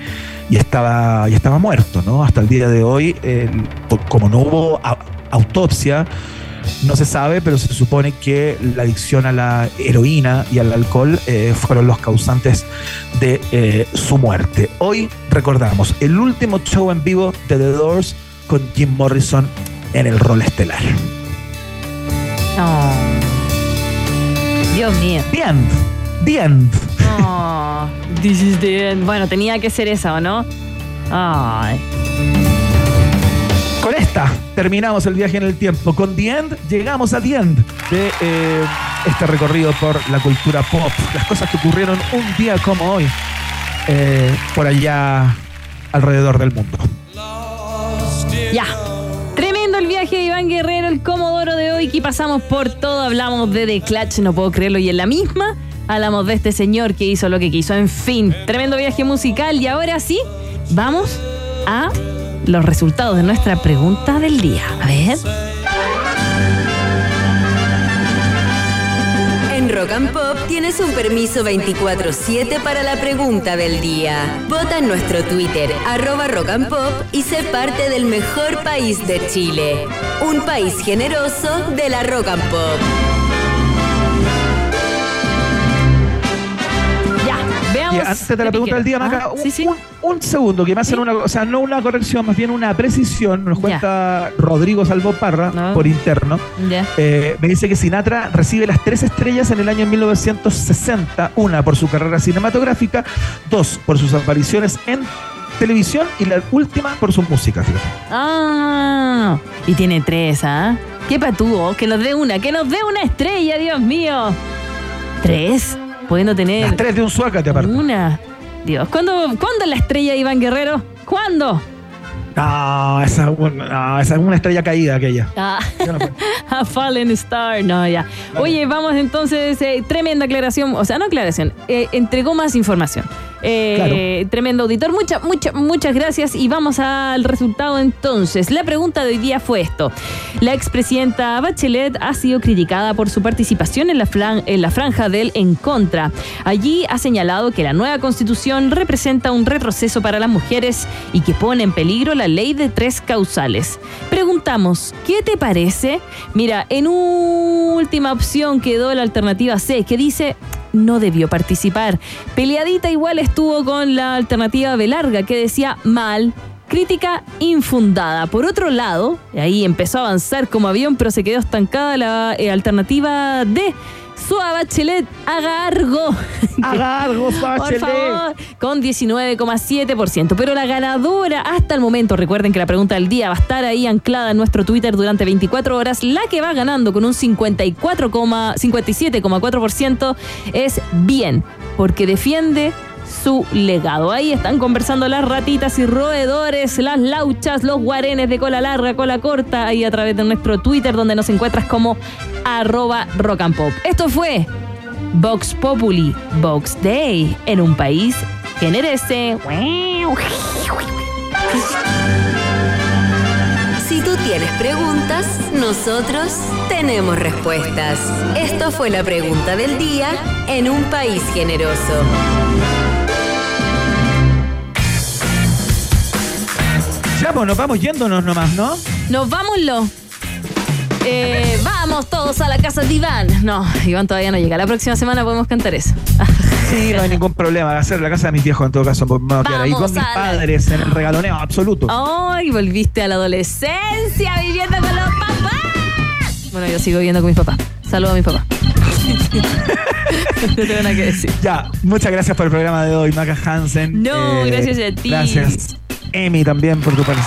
[SPEAKER 6] y estaba, y estaba muerto, ¿no? Hasta el día de hoy, eh, como no hubo au- autopsia, No se sabe, pero se supone que la adicción a la heroína y al alcohol eh, fueron los causantes de eh, su muerte. Hoy recordamos el último show en vivo de The Doors con Jim Morrison en el rol estelar.
[SPEAKER 7] Oh. Dios mío.
[SPEAKER 6] The end. The end.
[SPEAKER 7] Oh, this is the end. Bueno, tenía que ser esa, ¿o no? Ay.
[SPEAKER 6] Con esta terminamos el viaje en el tiempo. Con The End llegamos a The End de eh, este recorrido por la cultura pop. Las cosas que ocurrieron un día como hoy eh, por allá alrededor del mundo.
[SPEAKER 7] Ya. Tremendo el viaje de Iván Guerrero, el Comodoro de hoy, que pasamos por todo, hablamos de The Clutch, no puedo creerlo, y en la misma hablamos de este señor que hizo lo que quiso. En fin, tremendo viaje musical y ahora sí, vamos a los resultados de nuestra pregunta del día. A ver.
[SPEAKER 12] En Rock and Pop tienes un permiso 24-7 para la pregunta del día. Vota en nuestro Twitter, arroba Rock Pop, y sé parte del mejor país de Chile. Un país generoso de la Rock and Pop.
[SPEAKER 6] Antes de la pregunta del día, Maca, un, un- un segundo, que me hacen una, o sea, no una corrección, más bien una precisión. Nos cuenta Rodrigo Salvo Parra por interno. Eh, me dice que Sinatra recibe las tres estrellas en el año 1960, una por su carrera cinematográfica, dos por sus apariciones en televisión y la última por su música. fíjate.
[SPEAKER 7] Ah, y tiene tres, ¿ah? Qué patúo, que nos dé una, que nos dé una estrella, Dios mío. ¿Tres? Pudiendo tener.
[SPEAKER 6] Las tres de un suácate aparte.
[SPEAKER 7] Una. Dios, ¿cuándo, ¿cuándo la estrella de Iván Guerrero? ¿Cuándo?
[SPEAKER 6] No, esa, no, esa es una estrella caída aquella.
[SPEAKER 7] Ah, a Fallen Star. No, ya. Oye, vamos entonces, eh, tremenda aclaración, o sea, no aclaración, eh, entregó más información. Eh, Tremendo auditor, muchas, muchas, muchas gracias y vamos al resultado entonces. La pregunta de hoy día fue esto. La expresidenta Bachelet ha sido criticada por su participación en la, flan- en la franja del en contra. Allí ha señalado que la nueva constitución representa un retroceso para las mujeres y que pone en peligro la ley de tres causales. Preguntamos, ¿qué te parece? Mira, en última opción quedó la alternativa C, que dice no debió participar. Peleadita igual estuvo con la alternativa B larga, que decía mal. Crítica infundada. Por otro lado, ahí empezó a avanzar como avión, pero se quedó estancada la eh, alternativa D. Sua Bachelet Agargo.
[SPEAKER 6] Agargo,
[SPEAKER 7] Por
[SPEAKER 6] Bachelet.
[SPEAKER 7] favor, con 19,7%. Pero la ganadora hasta el momento, recuerden que la pregunta del día va a estar ahí anclada en nuestro Twitter durante 24 horas. La que va ganando con un 54, 57,4% es bien, porque defiende su legado. Ahí están conversando las ratitas y roedores, las lauchas, los guarenes de cola larga, cola corta, ahí a través de nuestro Twitter donde nos encuentras como arroba rock and pop. Esto fue Vox Populi, Vox Day, en un país que.
[SPEAKER 12] Si tú tienes preguntas, nosotros tenemos respuestas. Esto fue la pregunta del día en un país generoso.
[SPEAKER 6] Ya, pues nos vamos yéndonos nomás, ¿no?
[SPEAKER 7] Nos vámonos. Eh, vamos todos a la casa de Iván. No, Iván todavía no llega. La próxima semana podemos cantar eso.
[SPEAKER 6] Sí, no hay ningún problema. Va a ser la casa de mis viejos en todo caso. porque Me voy a quedar ahí
[SPEAKER 7] Vamos
[SPEAKER 6] con mis
[SPEAKER 7] la-
[SPEAKER 6] padres en el regaloneo absoluto.
[SPEAKER 7] ¡Ay! volviste a la adolescencia viviendo con los papás. Bueno, yo sigo viviendo con mis papás. Saludos a mis papás. no tengo nada que decir.
[SPEAKER 6] Ya, muchas gracias por el programa de hoy, Maca Hansen.
[SPEAKER 7] No, gracias a ti.
[SPEAKER 6] Gracias, Emi, también por tu participación.